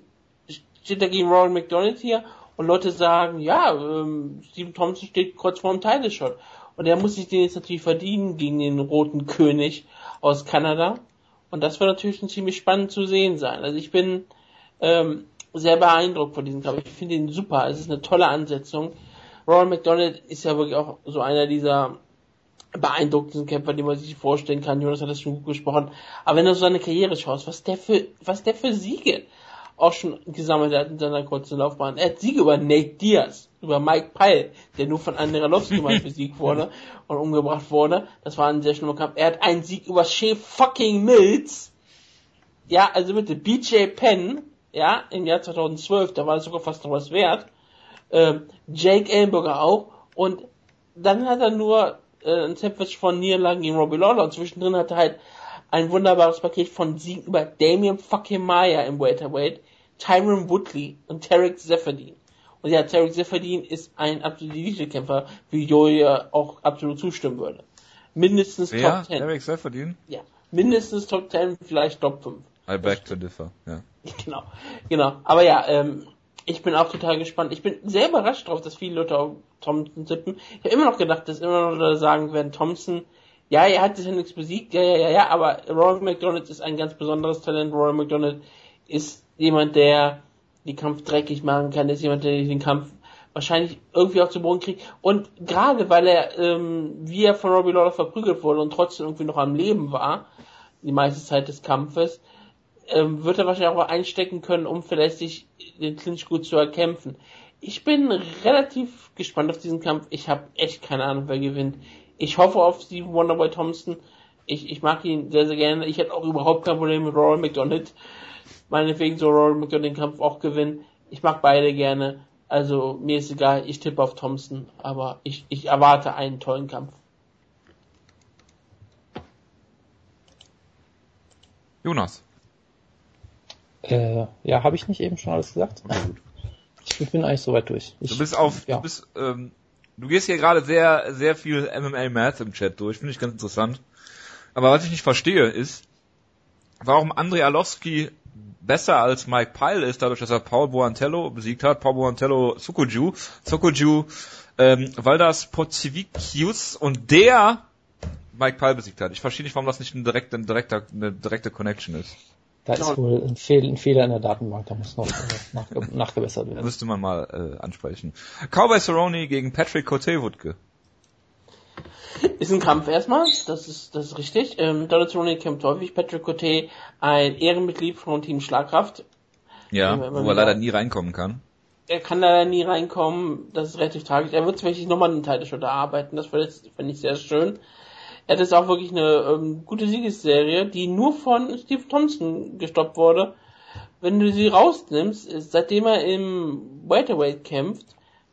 steht er gegen Ronald McDonald hier und Leute sagen, ja, ähm, Stephen Thompson steht kurz vor dem Title Shot. Und er muss sich den jetzt natürlich verdienen gegen den roten König aus Kanada. Und das wird natürlich ziemlich spannend zu sehen sein. Also ich bin ähm, sehr beeindruckt von diesem Kampf. Ich finde ihn super. Es ist eine tolle Ansetzung. Ron McDonald ist ja wirklich auch so einer dieser beeindruckendsten Kämpfer, die man sich vorstellen kann. Jonas hat das schon gut gesprochen. Aber wenn du so seine Karriere schaust, was der für, was der für Siege auch schon gesammelt hat in seiner kurzen Laufbahn. Er hat Siege über Nate Diaz, über Mike Pyle, der nur von Andrei Arlovski mal besiegt wurde und umgebracht wurde. Das war ein sehr schlimmer Kampf. Er hat einen Sieg über Shea fucking Mills. Ja, also bitte, BJ Penn, ja, im Jahr 2012, da war es sogar fast noch was wert. Ähm, Jake Ellenberger auch. Und dann hat er nur äh, ein Sandwich von Niederlagen gegen Robbie Lawler und zwischendrin hat er halt ein wunderbares Paket von Siegen über Damian fucking Maya im Welterweight, Tyron Woodley und Tarek Zephyrdin. Und ja, Tarek Zephyrdin ist ein absoluter Elite-Kämpfer, wie Joey auch absolut zustimmen würde. Mindestens Wer? Top 10. Tarek Zephyrdin? Ja. Mindestens Top 10, vielleicht Top 5. I beg to differ, ja. Genau, genau. Aber ja, ähm, ich bin auch total gespannt. Ich bin sehr überrascht drauf, dass viele Leute auf Thompson tippen. Ich habe immer noch gedacht, dass immer noch Leute sagen werden, Thompson, ja, er hat sich ja nichts besiegt, ja, ja, ja, ja, aber Roy McDonald ist ein ganz besonderes Talent. Roy McDonald ist jemand, der den Kampf dreckig machen kann, ist jemand, der den Kampf wahrscheinlich irgendwie auch zu Boden kriegt. Und gerade weil er, ähm, wie er von Robbie Lawler verprügelt wurde und trotzdem irgendwie noch am Leben war, die meiste Zeit des Kampfes, ähm, wird er wahrscheinlich auch einstecken können, um vielleicht sich den Clinch gut zu erkämpfen. Ich bin relativ gespannt auf diesen Kampf. Ich habe echt keine Ahnung, wer gewinnt. Ich hoffe auf Stephen Wonderboy Thompson. Ich, ich mag ihn sehr, sehr gerne. Ich hätte auch überhaupt kein Problem mit Rory McDonald. Meinetwegen soll Rory McDonald den Kampf auch gewinnen. Ich mag beide gerne. Also mir ist egal, ich tippe auf Thompson, aber ich, ich erwarte einen tollen Kampf. Jonas. Äh, ja, habe ich nicht eben schon alles gesagt? Ich bin eigentlich soweit durch. Ich, du bist auf, ja. du bist, ähm, du gehst hier gerade sehr, sehr viel MMA Math im Chat durch, finde ich ganz interessant. Aber was ich nicht verstehe ist, warum Andrei Arlovski besser als Mike Pyle ist, dadurch, dass er Paul Boantello besiegt hat, Paul Boantello Sukuju, Sukuju, ähm, weil das Pozivicius und der Mike Pyle besiegt hat. Ich verstehe nicht, warum das nicht ein direkter, ein direkter, eine direkte Connection ist. Da ist wohl ein, Fehl, ein Fehler in der Datenbank, da muss noch äh, nachge nachgebessert werden. Müsste man mal äh, ansprechen. Cowboy Cerrone gegen Patrick Cote-Wutke. Ist ein Kampf erstmal, das ist, das ist richtig. Ähm, Donald Cerrone kämpft häufig. Patrick Cote, ein Ehrenmitglied von Team Schlagkraft. Ja, ähm, wo er leider nie reinkommen kann. Er kann leider nie reinkommen, das ist relativ tragisch. Er wird tatsächlich nochmal einen Teil der arbeiten, das finde ich sehr schön. Er hat jetzt auch wirklich eine ähm, gute Siegesserie, die nur von Steve Thompson gestoppt wurde. Wenn du sie rausnimmst, seitdem er im Welterweight kämpft,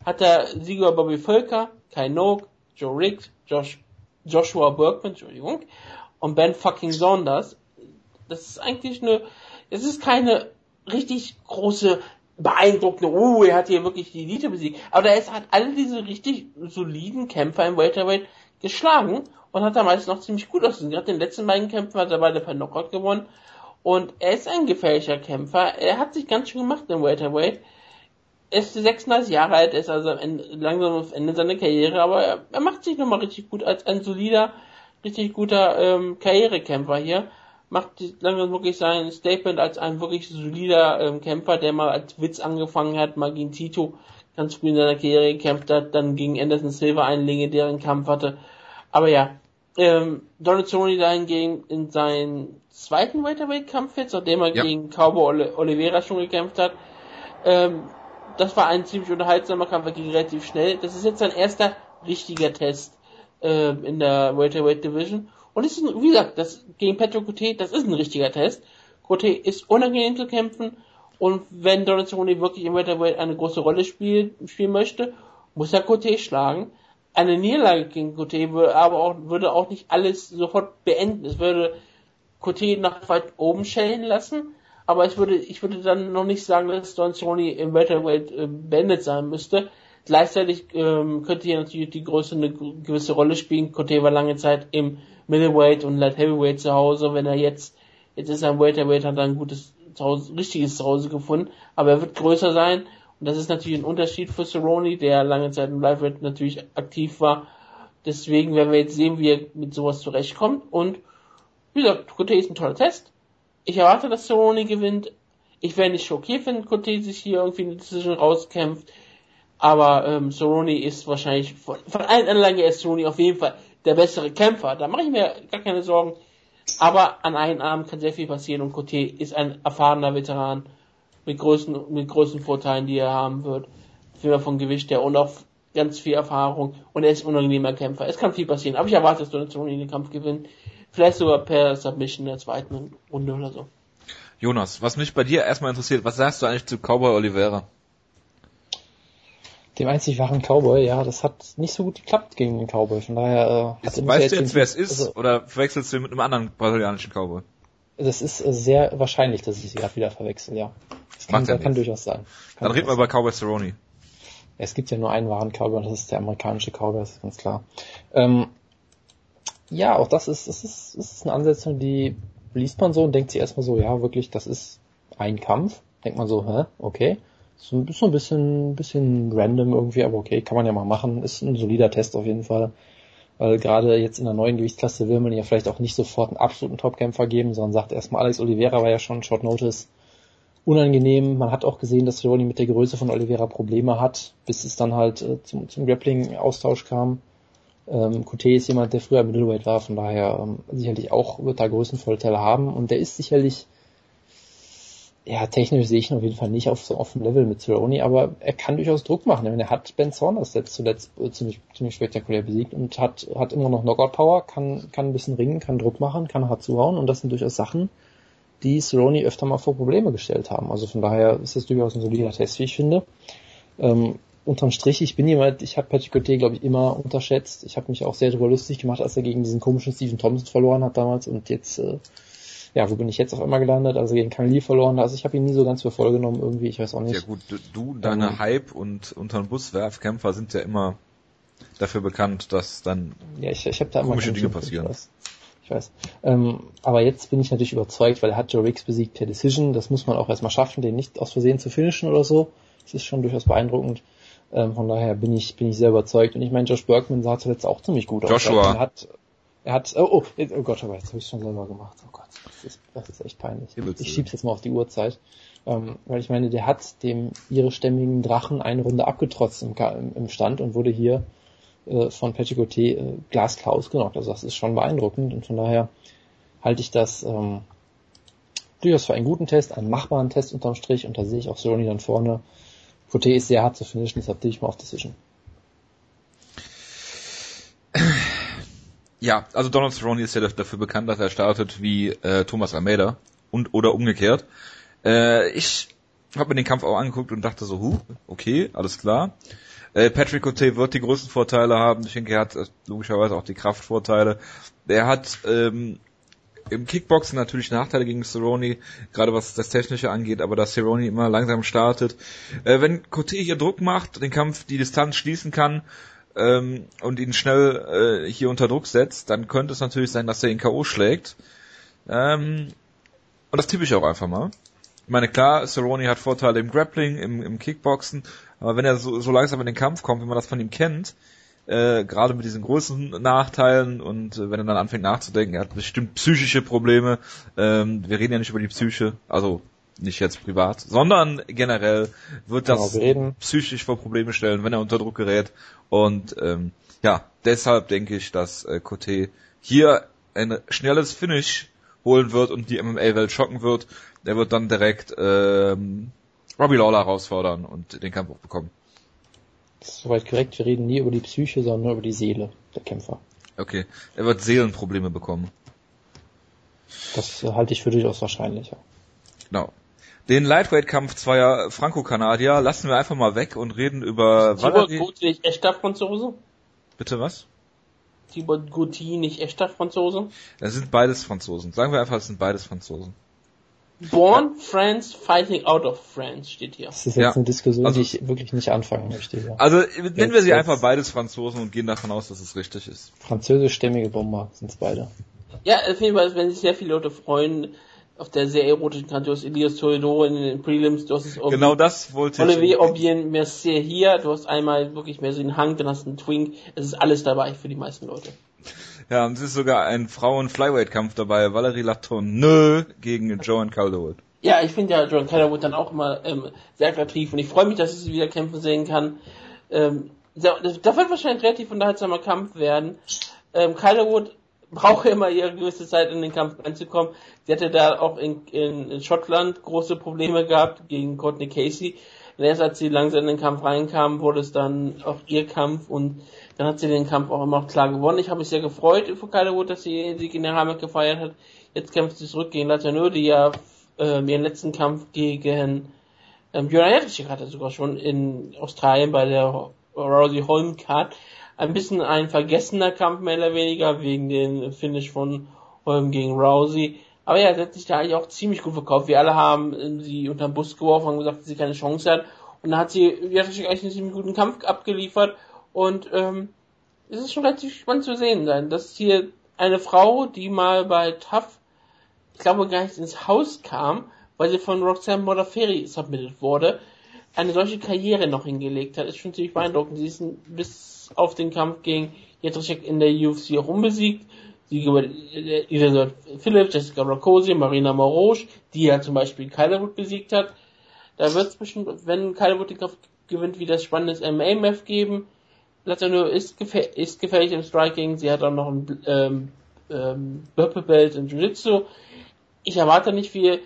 hat er Sieger Bobby Völker, Kai Noak, Joe Riggs, Josh, Joshua Bergman, Entschuldigung, und Ben fucking Saunders. Das ist eigentlich eine, es ist keine richtig große, beeindruckende, oh, er hat hier wirklich die Elite besiegt. Aber er hat alle diese richtig soliden Kämpfer im Welterweight geschlagen und hat da meist noch ziemlich gut ausgesehen. Gerade den letzten beiden Kämpfen hat er beide per Knockout gewonnen. Und er ist ein gefährlicher Kämpfer. Er hat sich ganz schön gemacht im Welterweight. Er ist 36 Jahre alt, ist also langsam auf Ende seiner Karriere, aber er, er macht sich nochmal richtig gut als ein solider, richtig guter ähm, Karrierekämpfer hier. Macht langsam wirklich sein Statement als ein wirklich solider ähm, Kämpfer, der mal als Witz angefangen hat, mal gegen Tito ganz früh in seiner Karriere gekämpft hat, dann gegen Anderson Silver einen legendären Kampf hatte. Aber ja, ähm, Donald Cerrone dahingegen in seinen zweiten Welterweight-Kampf jetzt, nachdem er ja. gegen Cowboy Oliveira schon gekämpft hat, ähm, das war ein ziemlich unterhaltsamer Kampf, er ging relativ schnell. Das ist jetzt sein erster richtiger Test äh, in der Welterweight Division. Und es ist, ein, wie gesagt, das gegen Petro Cote, das ist ein richtiger Test. Cote ist unangenehm zu kämpfen und wenn Donald Cerrone wirklich im Welterweight eine große Rolle spiel, spielen möchte, muss er Cote schlagen eine Niederlage gegen Cote würde aber auch, würde auch nicht alles sofort beenden. Es würde Cote nach weit oben schellen lassen, aber ich würde, ich würde dann noch nicht sagen, dass Don Cerrone im Welterweight äh, beendet sein müsste. Gleichzeitig ähm, könnte hier natürlich die Größe eine gewisse Rolle spielen. Cote war lange Zeit im Middleweight und Light Heavyweight zu Hause. Wenn er jetzt, jetzt ist er im Welterweight, hat er ein gutes Zuhause, richtiges Zuhause gefunden, aber er wird größer sein und das ist natürlich ein Unterschied für Cerrone, der lange Zeit im Live natürlich aktiv war. Deswegen werden wir jetzt sehen, wie er mit sowas zurechtkommt. Und wie gesagt, Cote ist ein toller Test. Ich erwarte, dass Cerrone gewinnt. Ich wäre nicht schockiert, wenn Cote sich hier irgendwie eine Decision rauskämpft. Aber ähm, Cerrone ist wahrscheinlich von, von allen Anlagen her ist Cerrone auf jeden Fall der bessere Kämpfer. Da mache ich mir gar keine Sorgen. Aber an einem Arm kann sehr viel passieren und Cote ist ein erfahrener Veteran mit großen, mit großen Vorteilen, die er haben wird. Viel von Gewicht her und auch ganz viel Erfahrung und er ist ein unangenehmer Kämpfer. Es kann viel passieren, aber ich erwarte, dass Donation den Kampf gewinnt. Vielleicht sogar per Submission in der zweiten Runde oder so. Jonas, was mich bei dir erstmal interessiert, was sagst du eigentlich zu Cowboy Oliveira? Dem einzig wahren Cowboy, ja, das hat nicht so gut geklappt gegen den Cowboy, von daher äh, ist, Weißt du jetzt, wer es ist, also, oder verwechselst du mit einem anderen brasilianischen Cowboy? Das ist äh, sehr wahrscheinlich, dass ich sie gerade wieder verwechsel, ja. Das kann, ja kann durchaus sein. Kann Dann reden wir über Cowboy Cerrone. Es gibt ja nur einen wahren Cowboy, das ist der amerikanische Cowboy, das ist ganz klar. Ähm, ja, auch das ist, das ist, das ist eine Ansetzung, die liest man so und denkt sich erstmal so, ja, wirklich, das ist ein Kampf. Denkt man so, hä, okay. So, so ein bisschen, bisschen random irgendwie, aber okay, kann man ja mal machen. Ist ein solider Test auf jeden Fall. Weil gerade jetzt in der neuen Gewichtsklasse will man ja vielleicht auch nicht sofort einen absoluten Topkämpfer geben, sondern sagt erstmal, Alex Oliveira war ja schon Short Notice unangenehm. Man hat auch gesehen, dass Cerrone mit der Größe von Oliveira Probleme hat, bis es dann halt äh, zum, zum Grappling-Austausch kam. Ähm, Cote ist jemand, der früher Middleweight war, von daher ähm, sicherlich auch wird da Größenvorteile haben und der ist sicherlich ja, technisch sehe ich ihn auf jeden Fall nicht auf so dem Level mit Cerrone, aber er kann durchaus Druck machen. Ich meine, er hat Ben Saunders jetzt zuletzt äh, ziemlich, ziemlich spektakulär besiegt und hat, hat immer noch Knockout-Power, kann, kann ein bisschen ringen, kann Druck machen, kann hart zuhauen und das sind durchaus Sachen, die Cerrone öfter mal vor Probleme gestellt haben. Also von daher ist das durchaus ein solider Test, wie ich finde. Ähm, unterm Strich, ich bin jemand, ich habe Patrick Cote, glaube ich, immer unterschätzt. Ich habe mich auch sehr darüber lustig gemacht, als er gegen diesen komischen Steven Thompson verloren hat damals und jetzt äh, ja, wo bin ich jetzt auf einmal gelandet? Also gegen Kang Lee verloren. Also ich habe ihn nie so ganz für voll genommen irgendwie, ich weiß auch nicht. Ja gut, du, deine ähm, Hype und unter den Buswerfkämpfer sind ja immer dafür bekannt, dass dann ja, ich, ich hab da komische Dinge passieren. Ich weiß. Ich weiß. Ähm, aber jetzt bin ich natürlich überzeugt, weil er hat Joe Riggs besiegt per Decision. Das muss man auch erstmal schaffen, den nicht aus Versehen zu finishen oder so. Das ist schon durchaus beeindruckend. Ähm, von daher bin ich, bin ich sehr überzeugt. Und ich meine, Josh Bergman sah zuletzt auch ziemlich gut aus. Joshua. Er hat, er hat, oh, oh, oh Gott, aber jetzt habe ich schon selber gemacht. Oh Gott, das ist, das ist echt peinlich. Ich schieb's jetzt mal auf die Uhrzeit. Ähm, weil ich meine, der hat dem ihrestämmigen Drachen eine Runde abgetrotzt im, im Stand und wurde hier äh, von Patrick Gauthier äh, glasklar ausgenockt. Also das ist schon beeindruckend und von daher halte ich das ähm, durchaus für einen guten Test, einen machbaren Test unterm Strich und da sehe ich auch Sony dann vorne. Gauthier ist sehr hart zu finishen, deshalb tippe ich mal auf Decision. Ja, also Donald Cerrone ist ja dafür bekannt, dass er startet wie äh, Thomas Almeida und oder umgekehrt. Äh, ich habe mir den Kampf auch angeguckt und dachte so, hu, okay, alles klar. Äh, Patrick Cote wird die größten Vorteile haben. Ich denke, er hat äh, logischerweise auch die Kraftvorteile. Er hat ähm, im Kickboxen natürlich Nachteile gegen Cerrone, gerade was das Technische angeht, aber dass Cerrone immer langsam startet. Äh, wenn Cote hier Druck macht, den Kampf die Distanz schließen kann, ähm, und ihn schnell äh, hier unter Druck setzt, dann könnte es natürlich sein, dass er ihn K.O. schlägt. Ähm, und das tippe ich auch einfach mal. Ich meine, klar, Cerrone hat Vorteile im Grappling, im, im Kickboxen, aber wenn er so, so langsam in den Kampf kommt, wie man das von ihm kennt, äh, gerade mit diesen großen Nachteilen und äh, wenn er dann anfängt nachzudenken, er hat bestimmt psychische Probleme. Ähm, wir reden ja nicht über die Psyche, also nicht jetzt privat, sondern generell wird das genau, psychisch vor Probleme stellen, wenn er unter Druck gerät. Und ähm, ja, deshalb denke ich, dass äh, Cote hier ein schnelles Finish holen wird und die MMA-Welt schocken wird. Der wird dann direkt ähm, Robbie Lawler herausfordern und den Kampf auch bekommen. Das ist soweit korrekt. Wir reden nie über die Psyche, sondern nur über die Seele der Kämpfer. Okay. Er wird Seelenprobleme bekommen. Das halte ich für durchaus wahrscheinlicher. Genau. Den Lightweight-Kampf zweier Franco-Kanadier lassen wir einfach mal weg und reden über Tibor Guti echter Franzose? Bitte was? Tibor Guti nicht echter Franzose? Das sind beides Franzosen. Sagen wir einfach, es sind beides Franzosen. Born ja. France, fighting out of France steht hier. Das ist jetzt ja. eine Diskussion, also, die ich wirklich nicht anfangen möchte. Ja. Also nennen wir sie einfach beides Franzosen und gehen davon aus, dass es richtig ist. Französischstämmige Bomber sind es beide. Ja, auf jeden Fall, wenn sich sehr viele Leute freuen, auf der sehr erotischen Kante. Du hast Elias Toledo in den Prelims, du hast es Genau das wollte ich. Olivier Aubien Mercier hier, du hast einmal wirklich mehr so den Hang, dann hast du einen Twink. Es ist alles dabei für die meisten Leute. Ja, und es ist sogar ein Frauen-Flyweight-Kampf dabei. Valerie Latourneau gegen Joan Calderwood. Ja, ich finde ja Joan Calderwood dann auch immer ähm, sehr attraktiv und ich freue mich, dass ich sie wieder kämpfen sehen kann. Ähm, da, da wird wahrscheinlich ein relativ unterhaltsamer Kampf werden. Ähm, Calderwood braucht immer ihre gewisse Zeit in den Kampf reinzukommen. Sie hatte da auch in, in, in Schottland große Probleme gehabt gegen Courtney Casey. Und erst als sie langsam in den Kampf reinkam, wurde es dann auch ihr Kampf und dann hat sie den Kampf auch immer klar gewonnen. Ich habe mich sehr gefreut für Calderwood, dass sie sie in der Heimat gefeiert hat. Jetzt kämpft sie zurück gegen Latourneux, die ja äh, ihren letzten Kampf gegen ähm, Björn Hedrich hatte sogar schon in Australien bei der Rousey Holm Card ein bisschen ein vergessener Kampf mehr oder weniger wegen den Finish von Holm gegen Rousey. Aber ja, hat sich da eigentlich auch ziemlich gut verkauft. Wir alle haben sie unter den Bus geworfen und gesagt, dass sie keine Chance hat. Und dann hat sie, hat eigentlich einen ziemlich guten Kampf abgeliefert. Und ähm, es ist schon relativ spannend zu sehen sein, dass hier eine Frau, die mal bei Tough, ich glaube gar nicht ins Haus kam, weil sie von Roxanne Modafferi submitted wurde, eine solche Karriere noch hingelegt hat, ist schon ziemlich beeindruckend. Sie ist bis auf den Kampf gegen Jędrzejczyk in der UFC auch unbesiegt. Sie über Elizabeth Phillips, Jessica Rakosi, Marina Morosch, die ja zum Beispiel Kylerwood besiegt hat. Da wird es bestimmt, wenn Kylerwood den Kampf gewinnt, wieder spannendes MMA-Match geben. Latino ist, gefähr ist gefährlich im Striking. Sie hat auch noch ein ähm, ähm, Purple Belt in Jiu-Jitsu. Ich erwarte nicht viel.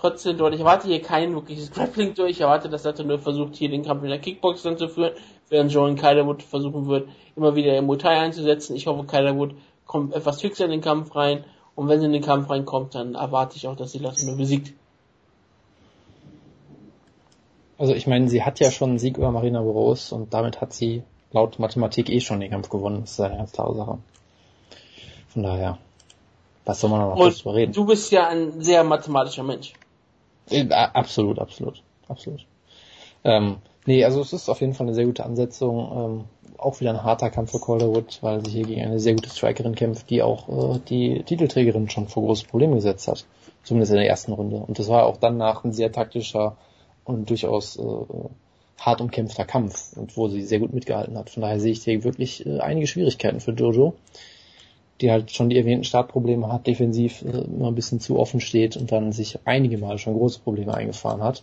Trotzdem dort. Ich erwarte hier kein wirkliches Grappling durch. Ich erwarte, dass Sato nur versucht, hier den Kampf in der Kickbox dann zu führen, während Jordan Kylerwood versuchen wird, immer wieder im Muay einzusetzen. Ich hoffe, Kylerwood kommt etwas fixer in den Kampf rein. Und wenn sie in den Kampf reinkommt, dann erwarte ich auch, dass sie Sato nur besiegt. Also ich meine, sie hat ja schon einen Sieg über Marina Boros und damit hat sie laut Mathematik eh schon den Kampf gewonnen. Das ist eine ganz klare Sache. Von daher, was soll man noch und drüber reden? Du bist ja ein sehr mathematischer Mensch. Äh, absolut, absolut, absolut. Ähm, nee, also es ist auf jeden Fall eine sehr gute Ansetzung. Ähm, auch wieder ein harter Kampf für Calderwood, weil sie hier gegen eine sehr gute Strikerin kämpft, die auch äh, die Titelträgerin schon vor große Probleme gesetzt hat. Zumindest in der ersten Runde. Und das war auch danach ein sehr taktischer und durchaus äh, hart umkämpfter Kampf wo sie sehr gut mitgehalten hat. Von daher sehe ich hier wirklich äh, einige Schwierigkeiten für Jojo, die halt schon die erwähnten Startprobleme hat, defensiv äh, immer ein bisschen zu offen steht und dann sich einige Mal schon große Probleme eingefahren hat.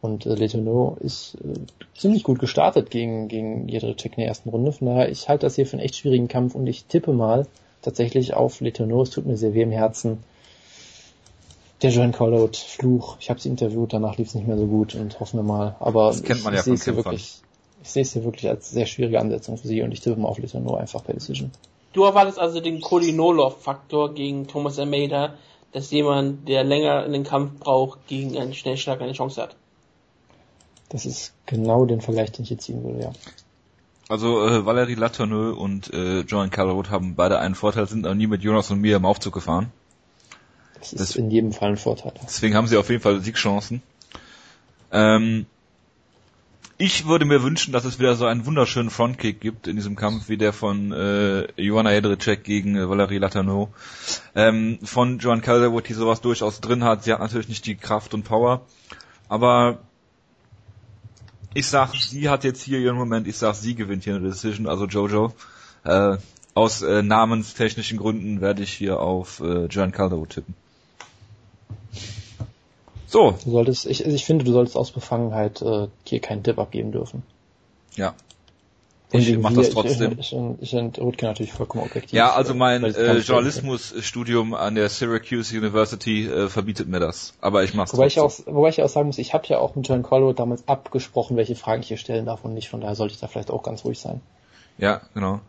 Und äh, Letourneau ist äh, ziemlich gut gestartet gegen, gegen Check in der ersten Runde. Von daher, ich halte das hier für einen echt schwierigen Kampf und ich tippe mal tatsächlich auf Letourneau. Es tut mir sehr weh im Herzen der Joan Callout Fluch. Ich habe sie interviewt, danach lief es nicht mehr so gut und hoffen wir mal. Aber das kennt man ich, ja ich von wirklich, Ich sehe es hier wirklich als sehr schwierige Ansetzung für sie und ich tippe mal auf Letourneau einfach per Decision. Du erwartest also den Kolinolov-Faktor gegen Thomas Almeida, dass jemand, der länger in den Kampf braucht, gegen einen Schnellschlag eine Chance hat. Das ist genau den Vergleich, den ich jetzt ziehen würde, ja. Also äh, Valerie Latourneux und äh, Joan Calleroth haben beide einen Vorteil, sind aber nie mit Jonas und mir im Aufzug gefahren. Das ist das, in jedem Fall ein Vorteil. Deswegen haben sie auf jeden Fall Siegchancen. Ähm, ich würde mir wünschen, dass es wieder so einen wunderschönen Frontkick gibt in diesem Kampf, wie der von äh, Joanna Jedrzejczyk gegen äh, Valerie Latano. Ähm, von Joan Calderwood, die sowas durchaus drin hat. Sie hat natürlich nicht die Kraft und Power, aber ich sag, sie hat jetzt hier ihren Moment. Ich sag, sie gewinnt hier eine Decision, also Jojo. Äh, aus äh, namenstechnischen Gründen werde ich hier auf äh, Joan Calderwood tippen. So. Du solltest, ich, ich finde, du solltest aus Befangenheit äh, hier keinen Tipp abgeben dürfen. Ja. Ich mache das trotzdem. Ich, ich, ich, ich Rutke natürlich vollkommen objektiv. Ja, also mein äh, Journalismusstudium an der Syracuse University äh, verbietet mir das. Aber ich mache wobei ich auch, Wobei ich auch sagen muss, ich habe ja auch mit John Collo damals abgesprochen, welche Fragen ich hier stellen darf und nicht. Von daher sollte ich da vielleicht auch ganz ruhig sein. Ja, genau.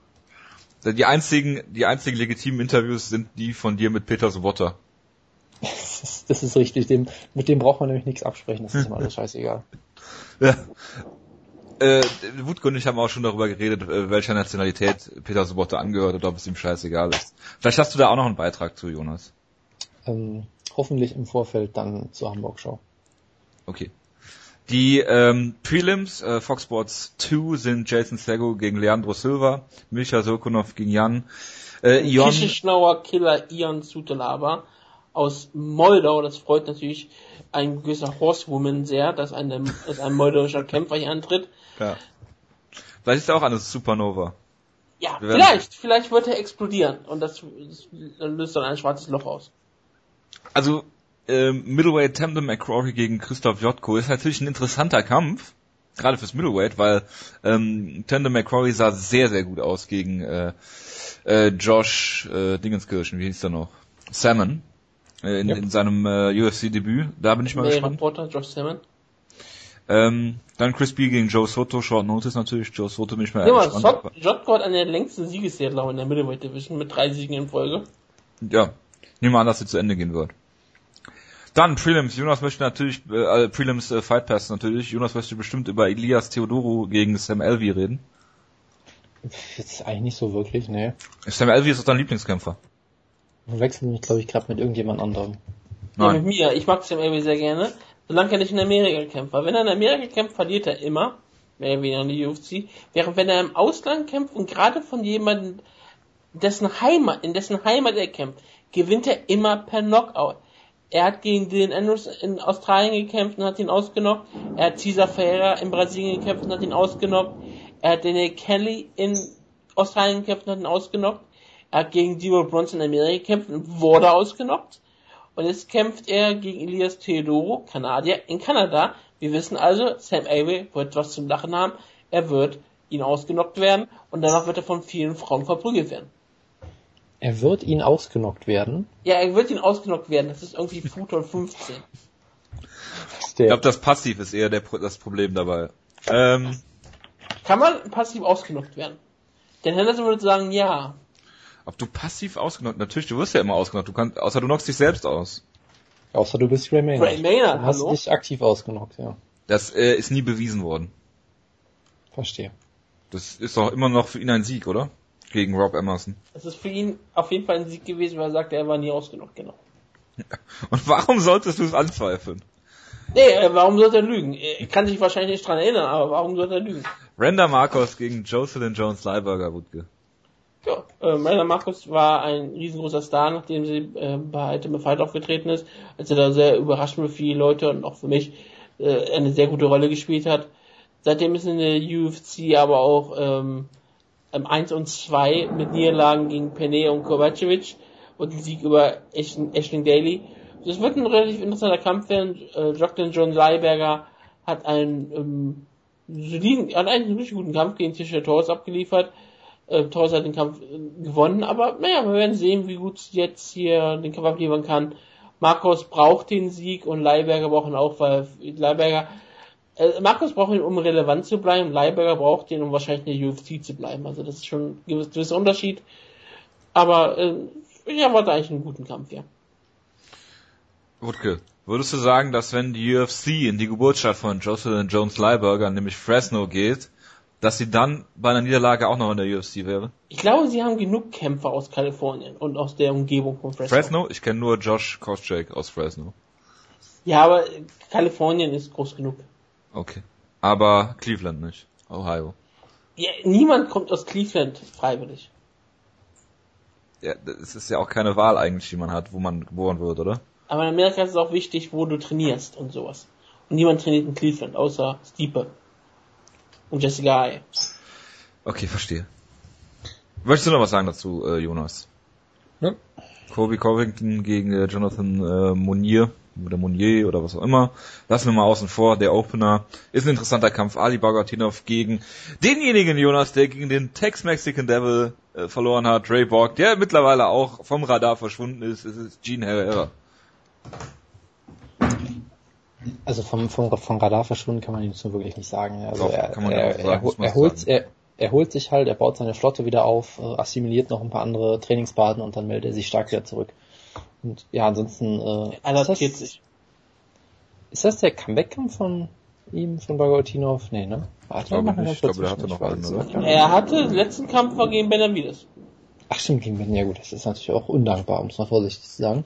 Die einzigen, die einzigen legitimen Interviews sind die von dir mit Peter Sobotta. Das ist, das ist richtig, dem, mit dem braucht man nämlich nichts absprechen, das ist immer alles scheißegal. Ja. Äh, Wutke und ich haben auch schon darüber geredet, äh, welcher Nationalität Peter Sobotta angehört oder ob es ihm scheißegal ist. Vielleicht hast du da auch noch einen Beitrag zu, Jonas. Ähm, hoffentlich im Vorfeld dann zur Hamburg-Show. Okay. Die ähm, Prelims, äh, Fox Sports 2 sind Jason Sego gegen Leandro Silva, Misha Sokunov gegen Jan, äh, Ion... Killer Ion Sutelaba aus Moldau. Das freut natürlich ein gewisser Horsewoman sehr, dass, eine, dass ein moldauischer Kämpfer hier antritt. Ja. Vielleicht ist er auch eine Supernova. Ja, vielleicht. Vielleicht wird er explodieren und das, das löst dann ein schwarzes Loch aus. Also, ähm, Middleweight Tamden McCrory gegen Christoph Jotko ist natürlich ein interessanter Kampf. Gerade fürs Middleweight, weil ähm, Tandem McCrory sah sehr, sehr gut aus gegen äh, äh, Josh äh, Dingenskirchen, wie hieß der noch? Salmon. Äh, in, ja. in seinem äh, UFC-Debüt. Da bin ich mal nee, gespannt. Reporter, Josh Salmon. Ähm, dann Chris B gegen Joe Soto, Short Notice natürlich. Joe Soto bin ich mal ja, gespannt. Jotko hat eine der längsten Siegesserie, glaube ich, in der Middleweight Division mit drei Siegen in Folge. Ja, nehmen wir an, dass sie zu Ende gehen wird. Dann Prelims. Jonas möchte natürlich, äh, äh, Prelims äh, Fight Pass natürlich. Jonas möchte bestimmt über Elias Theodoro gegen Sam Elvey reden. Jetzt eigentlich nicht so wirklich, ne. Sam Elvey ist doch dein Lieblingskämpfer. Du wechselst mich, glaube ich, gerade mit irgendjemand anderem. Nein. Ja, mit mir. Ich mag Sam Elvey sehr gerne. Solange er nicht in Amerika kämpft. Weil wenn er in Amerika kämpft, verliert er immer. Mehr oder weniger in die UFC. Während wenn er im Ausland kämpft und gerade von jemandem, dessen Heimat, in dessen Heimat er kämpft, gewinnt er immer per Knockout. Er hat gegen den Andrews in Australien gekämpft und hat ihn ausgenockt. Er hat Cesar Ferreira in Brasilien gekämpft und hat ihn ausgenockt. Er hat Daniel Kelly in Australien gekämpft und hat ihn ausgenockt. Er hat gegen Debo Bronson in Amerika gekämpft und wurde ausgenockt. Und jetzt kämpft er gegen Elias Theodoro, Kanadier, in Kanada. Wir wissen also, Sam Avey wird was zum Lachen haben. Er wird ihn ausgenockt werden und danach wird er von vielen Frauen verprügelt werden. Er wird ihn ausgenockt werden? Ja, er wird ihn ausgenockt werden. Das ist irgendwie Futon 15. Ich glaube, das Passiv ist eher der, das Problem dabei. Ähm, Kann man passiv ausgenockt werden? Denn Henderson würde sagen, ja. Ob du passiv ausgenockt, natürlich, du wirst ja immer ausgenockt, du kannst, außer du knockst dich selbst aus. Außer du bist Ray Maynard. Ray Maynard, Du hast hallo? dich aktiv ausgenockt, ja. Das äh, ist nie bewiesen worden. Verstehe. Das ist doch immer noch für ihn ein Sieg, oder? Gegen Rob Emerson. Es ist für ihn auf jeden Fall ein Sieg gewesen, weil er sagte, er war nie ausgenockt, genau. Und warum solltest du es anzweifeln? Nee, äh, warum sollte er lügen? Er kann sich wahrscheinlich nicht dran erinnern, aber warum sollte er lügen? Randa Marcos gegen Jocelyn Jones Leiberger, Wutke. Ja, äh, Rainer Markus war ein riesengroßer Star, nachdem sie äh, bei Ultimate Fight aufgetreten ist, als er da sehr überraschend für viele Leute und auch für mich äh, eine sehr gute Rolle gespielt hat. Seitdem ist in der UFC aber auch ähm, ähm, 1 und 2 mit Niederlagen gegen Pene und Kovacevic und ein Sieg über Ashling Daly. Das wird ein relativ interessanter Kampf werden. Äh, Jacqueline John Leiberger hat einen ähm, soliden, hat einen richtig guten Kampf gegen Tisha Torres abgeliefert. Äh, Torres hat den Kampf äh, gewonnen, aber naja, wir werden sehen, wie gut jetzt hier den Kampf abliefern kann. Marcos braucht den Sieg und Leiberger braucht ihn auch, weil Leiberger äh, Marcos braucht ihn, um relevant zu bleiben, Leiberger braucht ihn, um wahrscheinlich in der UFC zu bleiben. Also das ist schon ein gewiss- gewisser Unterschied. Aber äh, ich erwarte eigentlich einen guten Kampf, ja. Wutke, würdest du sagen, dass wenn die UFC in die Geburtsstadt von Jocelyn Jones Leiberger, nämlich Fresno geht, dass sie dann bei einer Niederlage auch noch in der UFC wäre? Ich glaube, sie haben genug Kämpfer aus Kalifornien und aus der Umgebung von Fresno. Fresno? Ich kenne nur Josh Koscheck aus Fresno. Ja, aber Kalifornien ist groß genug. Okay. Aber Cleveland nicht. Ohio. Ja, niemand kommt aus Cleveland freiwillig. Ja, das ist ja auch keine Wahl eigentlich, die man hat, wo man geboren wird, oder? Aber in Amerika ist es auch wichtig, wo du trainierst und sowas. Und niemand trainiert in Cleveland, außer Stiepe. Und Jessica Ai. Okay, verstehe. Möchtest du noch was sagen dazu, äh, Jonas? Ne? Kobe Covington gegen äh, Jonathan äh, Monier oder Monier oder was auch immer. Lassen wir mal außen vor. Der Opener ist ein interessanter Kampf. Ali Bagatinov gegen denjenigen Jonas, der gegen den Tex-Mexican Devil äh, verloren hat. Ray Borg, der mittlerweile auch vom Radar verschwunden ist. Es ist Gene Herrera. Also vom, vom, vom Radar verschwunden kann man ihn so wirklich nicht sagen. Also Doch, er, kann man ja er, sagen, er, er, holt, er, er holt sich halt, er baut seine Flotte wieder auf, äh, assimiliert noch ein paar andere Trainingsbaden und dann meldet er sich stark wieder zurück. Und ja, ansonsten äh, Adaptiert ist, das, sich. ist das der Comeback-Kampf von ihm, von Bagotinov? Nee, ne? Warte, glaube mach mal nicht. Ich glaube, der hatte noch einen, oder? Er hatte, den letzten Kampf war gegen Benavides. Ach stimmt, gegen Ben, ja gut, das ist natürlich auch undankbar, um es mal vorsichtig zu sagen.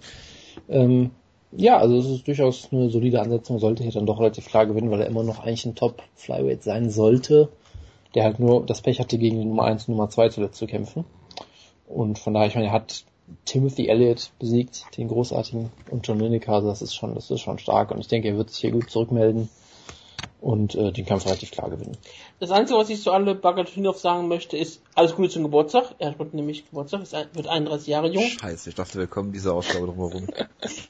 Ähm, ja, also es ist durchaus eine solide Ansetzung, sollte hier dann doch relativ klar gewinnen, weil er immer noch eigentlich ein Top-Flyweight sein sollte, der halt nur das Pech hatte, gegen die Nummer 1 und Nummer 2 zuletzt zu kämpfen. Und von daher, ich meine, er hat Timothy Elliott besiegt, den großartigen, und John Lineker, also das ist schon, das ist schon stark und ich denke, er wird sich hier gut zurückmelden und äh, den Kampf relativ klar gewinnen. Das Einzige, was ich zu alle Bagatinov sagen möchte, ist alles Gute zum Geburtstag. Er wird nämlich Geburtstag, ist ein, wird 31 Jahre jung. Scheiße, ich dachte, wir kommen diese Ausgabe drumherum.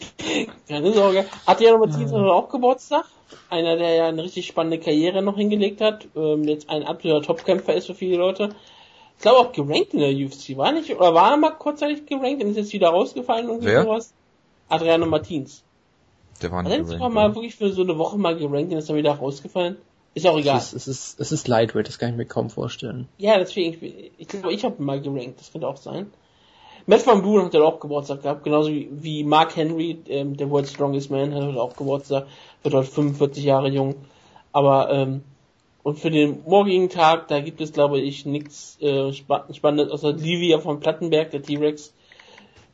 Keine Sorge. Adriano Martinez hat auch Geburtstag. Einer, der ja eine richtig spannende Karriere noch hingelegt hat. Ähm, jetzt ein absoluter Topkämpfer ist für viele Leute. Ich glaube auch gerankt in der UFC, war nicht? Oder war er mal kurzzeitig gerankt und ist jetzt wieder rausgefallen und Wer? sowas? Adriano Martins. Der war Hat nicht er sogar mal wirklich für so eine Woche mal gerankt und ist dann wieder rausgefallen? Ist auch egal. Es ist, es ist, es ist Lightweight, das kann ich mir kaum vorstellen. Ja, deswegen, ich, ich glaube, ich habe mal gerankt, das könnte auch sein. Matt Van Buren hat ja auch Geburtstag gehabt, genauso wie, wie Mark Henry, ähm, der World's Strongest Man, hat heute auch Geburtstag, wird heute 45 Jahre jung. Aber, ähm, und für den morgigen Tag, da gibt es, glaube ich, nichts äh, spa Spannendes, außer Livia von Plattenberg, der T-Rex.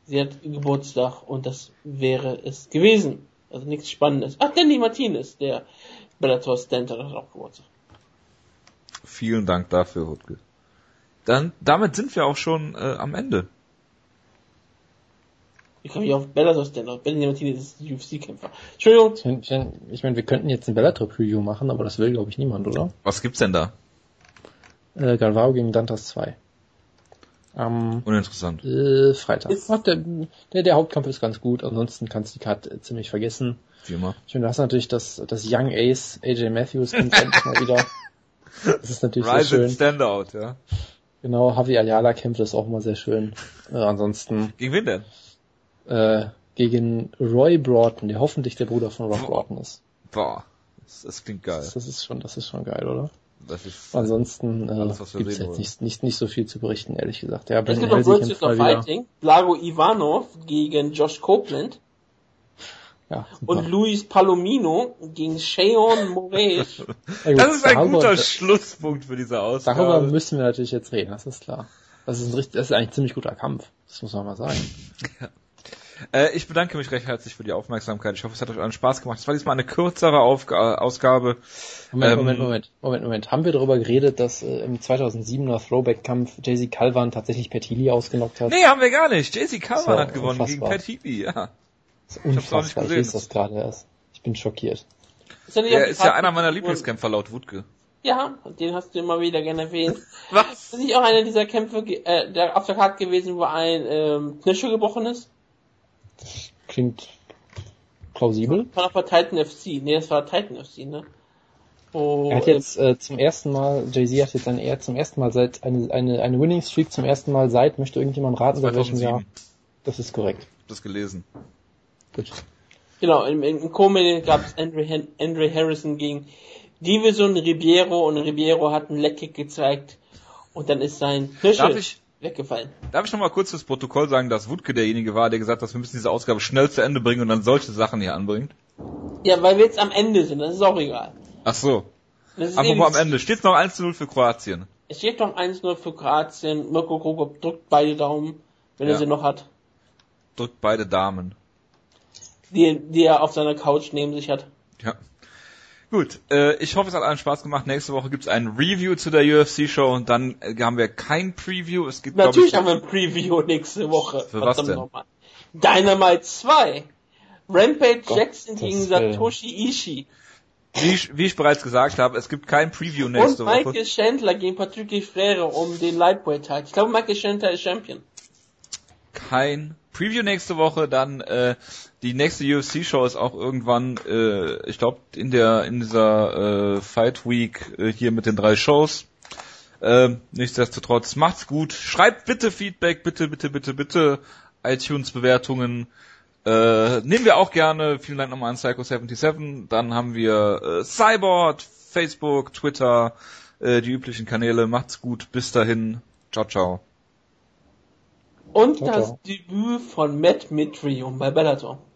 Sie hat Geburtstag und das wäre es gewesen. Also nichts Spannendes. Ach, Danny Martinez, der Bellator Stanton hat auch Geburtstag. Vielen Dank dafür, Rutge. Dann, damit sind wir auch schon äh, am Ende. Ich komme hier auf Bellator Stanton. Danny Martinez ist UFC-Kämpfer. Entschuldigung, Ich meine, ich mein, ich mein, wir könnten jetzt ein Bellator-Preview machen, aber das will, glaube ich, niemand, oder? Was gibt's denn da? Äh, Galvao gegen Dantas 2. Am Uninteressant. äh, Freitag. Ist- Ach, der, der, der Hauptkampf ist ganz gut, ansonsten kannst du die Karte äh, ziemlich vergessen. Wie immer. Ich meine, du hast natürlich das, das Young Ace, AJ Matthews kommt endlich mal wieder. Das ist natürlich sehr Rise and schön. Standout, ja. Genau, Javi Ayala kämpft, das ist auch immer sehr schön. Äh, ansonsten Gegen wen denn? äh, gegen Roy Broughton, der hoffentlich der Bruder von Rob Broughton ist. Boah, das, das klingt geil. Das, das ist schon, das ist schon geil, oder? Das ist Ansonsten äh, Alles, was wir gibt es sehen jetzt nicht, nicht, nicht so viel zu berichten, ehrlich gesagt. Ja, Es gibt noch World kämpft of. Fighting. Blago Ivanov gegen Josh Copeland. Ja, super. Und Luis Palomino gegen Shaon Moraes. Ja, Das ist ein darüber- guter Schlusspunkt für diese Darüber Ausgabe. müssen wir natürlich jetzt reden, das ist klar. Das ist, ein, richtig- das ist eigentlich ein ziemlich guter Kampf. Das muss man mal sagen. Äh, ich bedanke mich recht herzlich für die Aufmerksamkeit. Ich hoffe, es hat euch allen Spaß gemacht. Es war diesmal eine kürzere Aufga Ausgabe. Moment, Ähm, Moment, Moment, Moment, Moment. Haben wir darüber geredet, dass äh, im 2007er Throwback-Kampf JC Calvan tatsächlich Petili ausgenockt hat? Nee, haben wir gar nicht. JC Calvin So, hat gewonnen gegen unfassbar. Pat Healy, ja. Das ist hab's auch nicht unfassbar. Ich gesehen. lese das gerade erst. Ich bin schockiert. Ist ja, Er ist ja einer meiner? Lieblingskämpfer laut Wutke. Ja, und den hast du immer wieder gerne erwähnt. Was? Ist nicht auch einer dieser Kämpfe äh, der auf der Karte gewesen, wo ein ähm, Knöchel gebrochen ist? Klingt plausibel. Von der Titan FC. Nee, das war Titan FC, ne? Wo, Er hat jetzt äh, zum ersten Mal, Jay-Z hat jetzt dann eher zum ersten Mal seit eine, eine, eine Winning Streak zum ersten Mal seit, möchte irgendjemand raten, seit welchem 2007. Jahr? Das ist korrekt. Hab das gelesen. Gut. Genau, im, im Co-Main gab es Andre, Andre Harrison gegen Divison Ribeiro und Ribeiro hat einen Leckkick gezeigt und dann ist sein Darf Knöchel ich, weggefallen. darf ich noch mal kurz fürs Protokoll sagen, dass Wutke derjenige war, der gesagt hat, wir müssen diese Ausgabe schnell zu Ende bringen und dann solche Sachen hier anbringt? Ja, weil wir jetzt am Ende sind, das ist auch egal. Ach so. Aber am. Ende? Steht's noch 1 zu 0 für Kroatien? Es steht noch 1-0 für Kroatien. Mirko Krokop drückt beide Daumen, wenn Ja. er sie noch hat. Drückt beide Damen. Die, die er auf seiner Couch neben sich hat. Ja. Gut, äh, ich hoffe, es hat allen Spaß gemacht. Nächste Woche gibt's ein Review zu der UFC-Show und dann äh, haben wir kein Preview. Es gibt, Natürlich ich, haben wir ein Preview nächste Woche. Für was denn? nochmal. Dynamite 2. Rampage Gott, Jackson gegen. Satoshi Ishii. wie, ich, wie ich bereits gesagt habe, es gibt kein Preview Und nächste Michael Woche. Chandler gegen Patrick Frere um den Lightweight-Title. Ich glaube, Michael Chandler ist Champion. Kein Preview nächste Woche. Dann äh, die nächste UFC-Show ist auch irgendwann, äh, ich glaube, in der in dieser äh, Fight Week äh, hier mit den drei Shows. Ähm, nichtsdestotrotz, macht's gut. Schreibt bitte Feedback, bitte, bitte, bitte, bitte. iTunes-Bewertungen. Äh, nehmen wir auch gerne. Vielen Dank nochmal an Psycho77. Dann haben wir äh, Cyborg, Facebook, Twitter, äh, die üblichen Kanäle. Macht's gut. Bis dahin. Ciao, ciao. Und Ciao, das. Debüt von Matt Mitrium bei Bellator.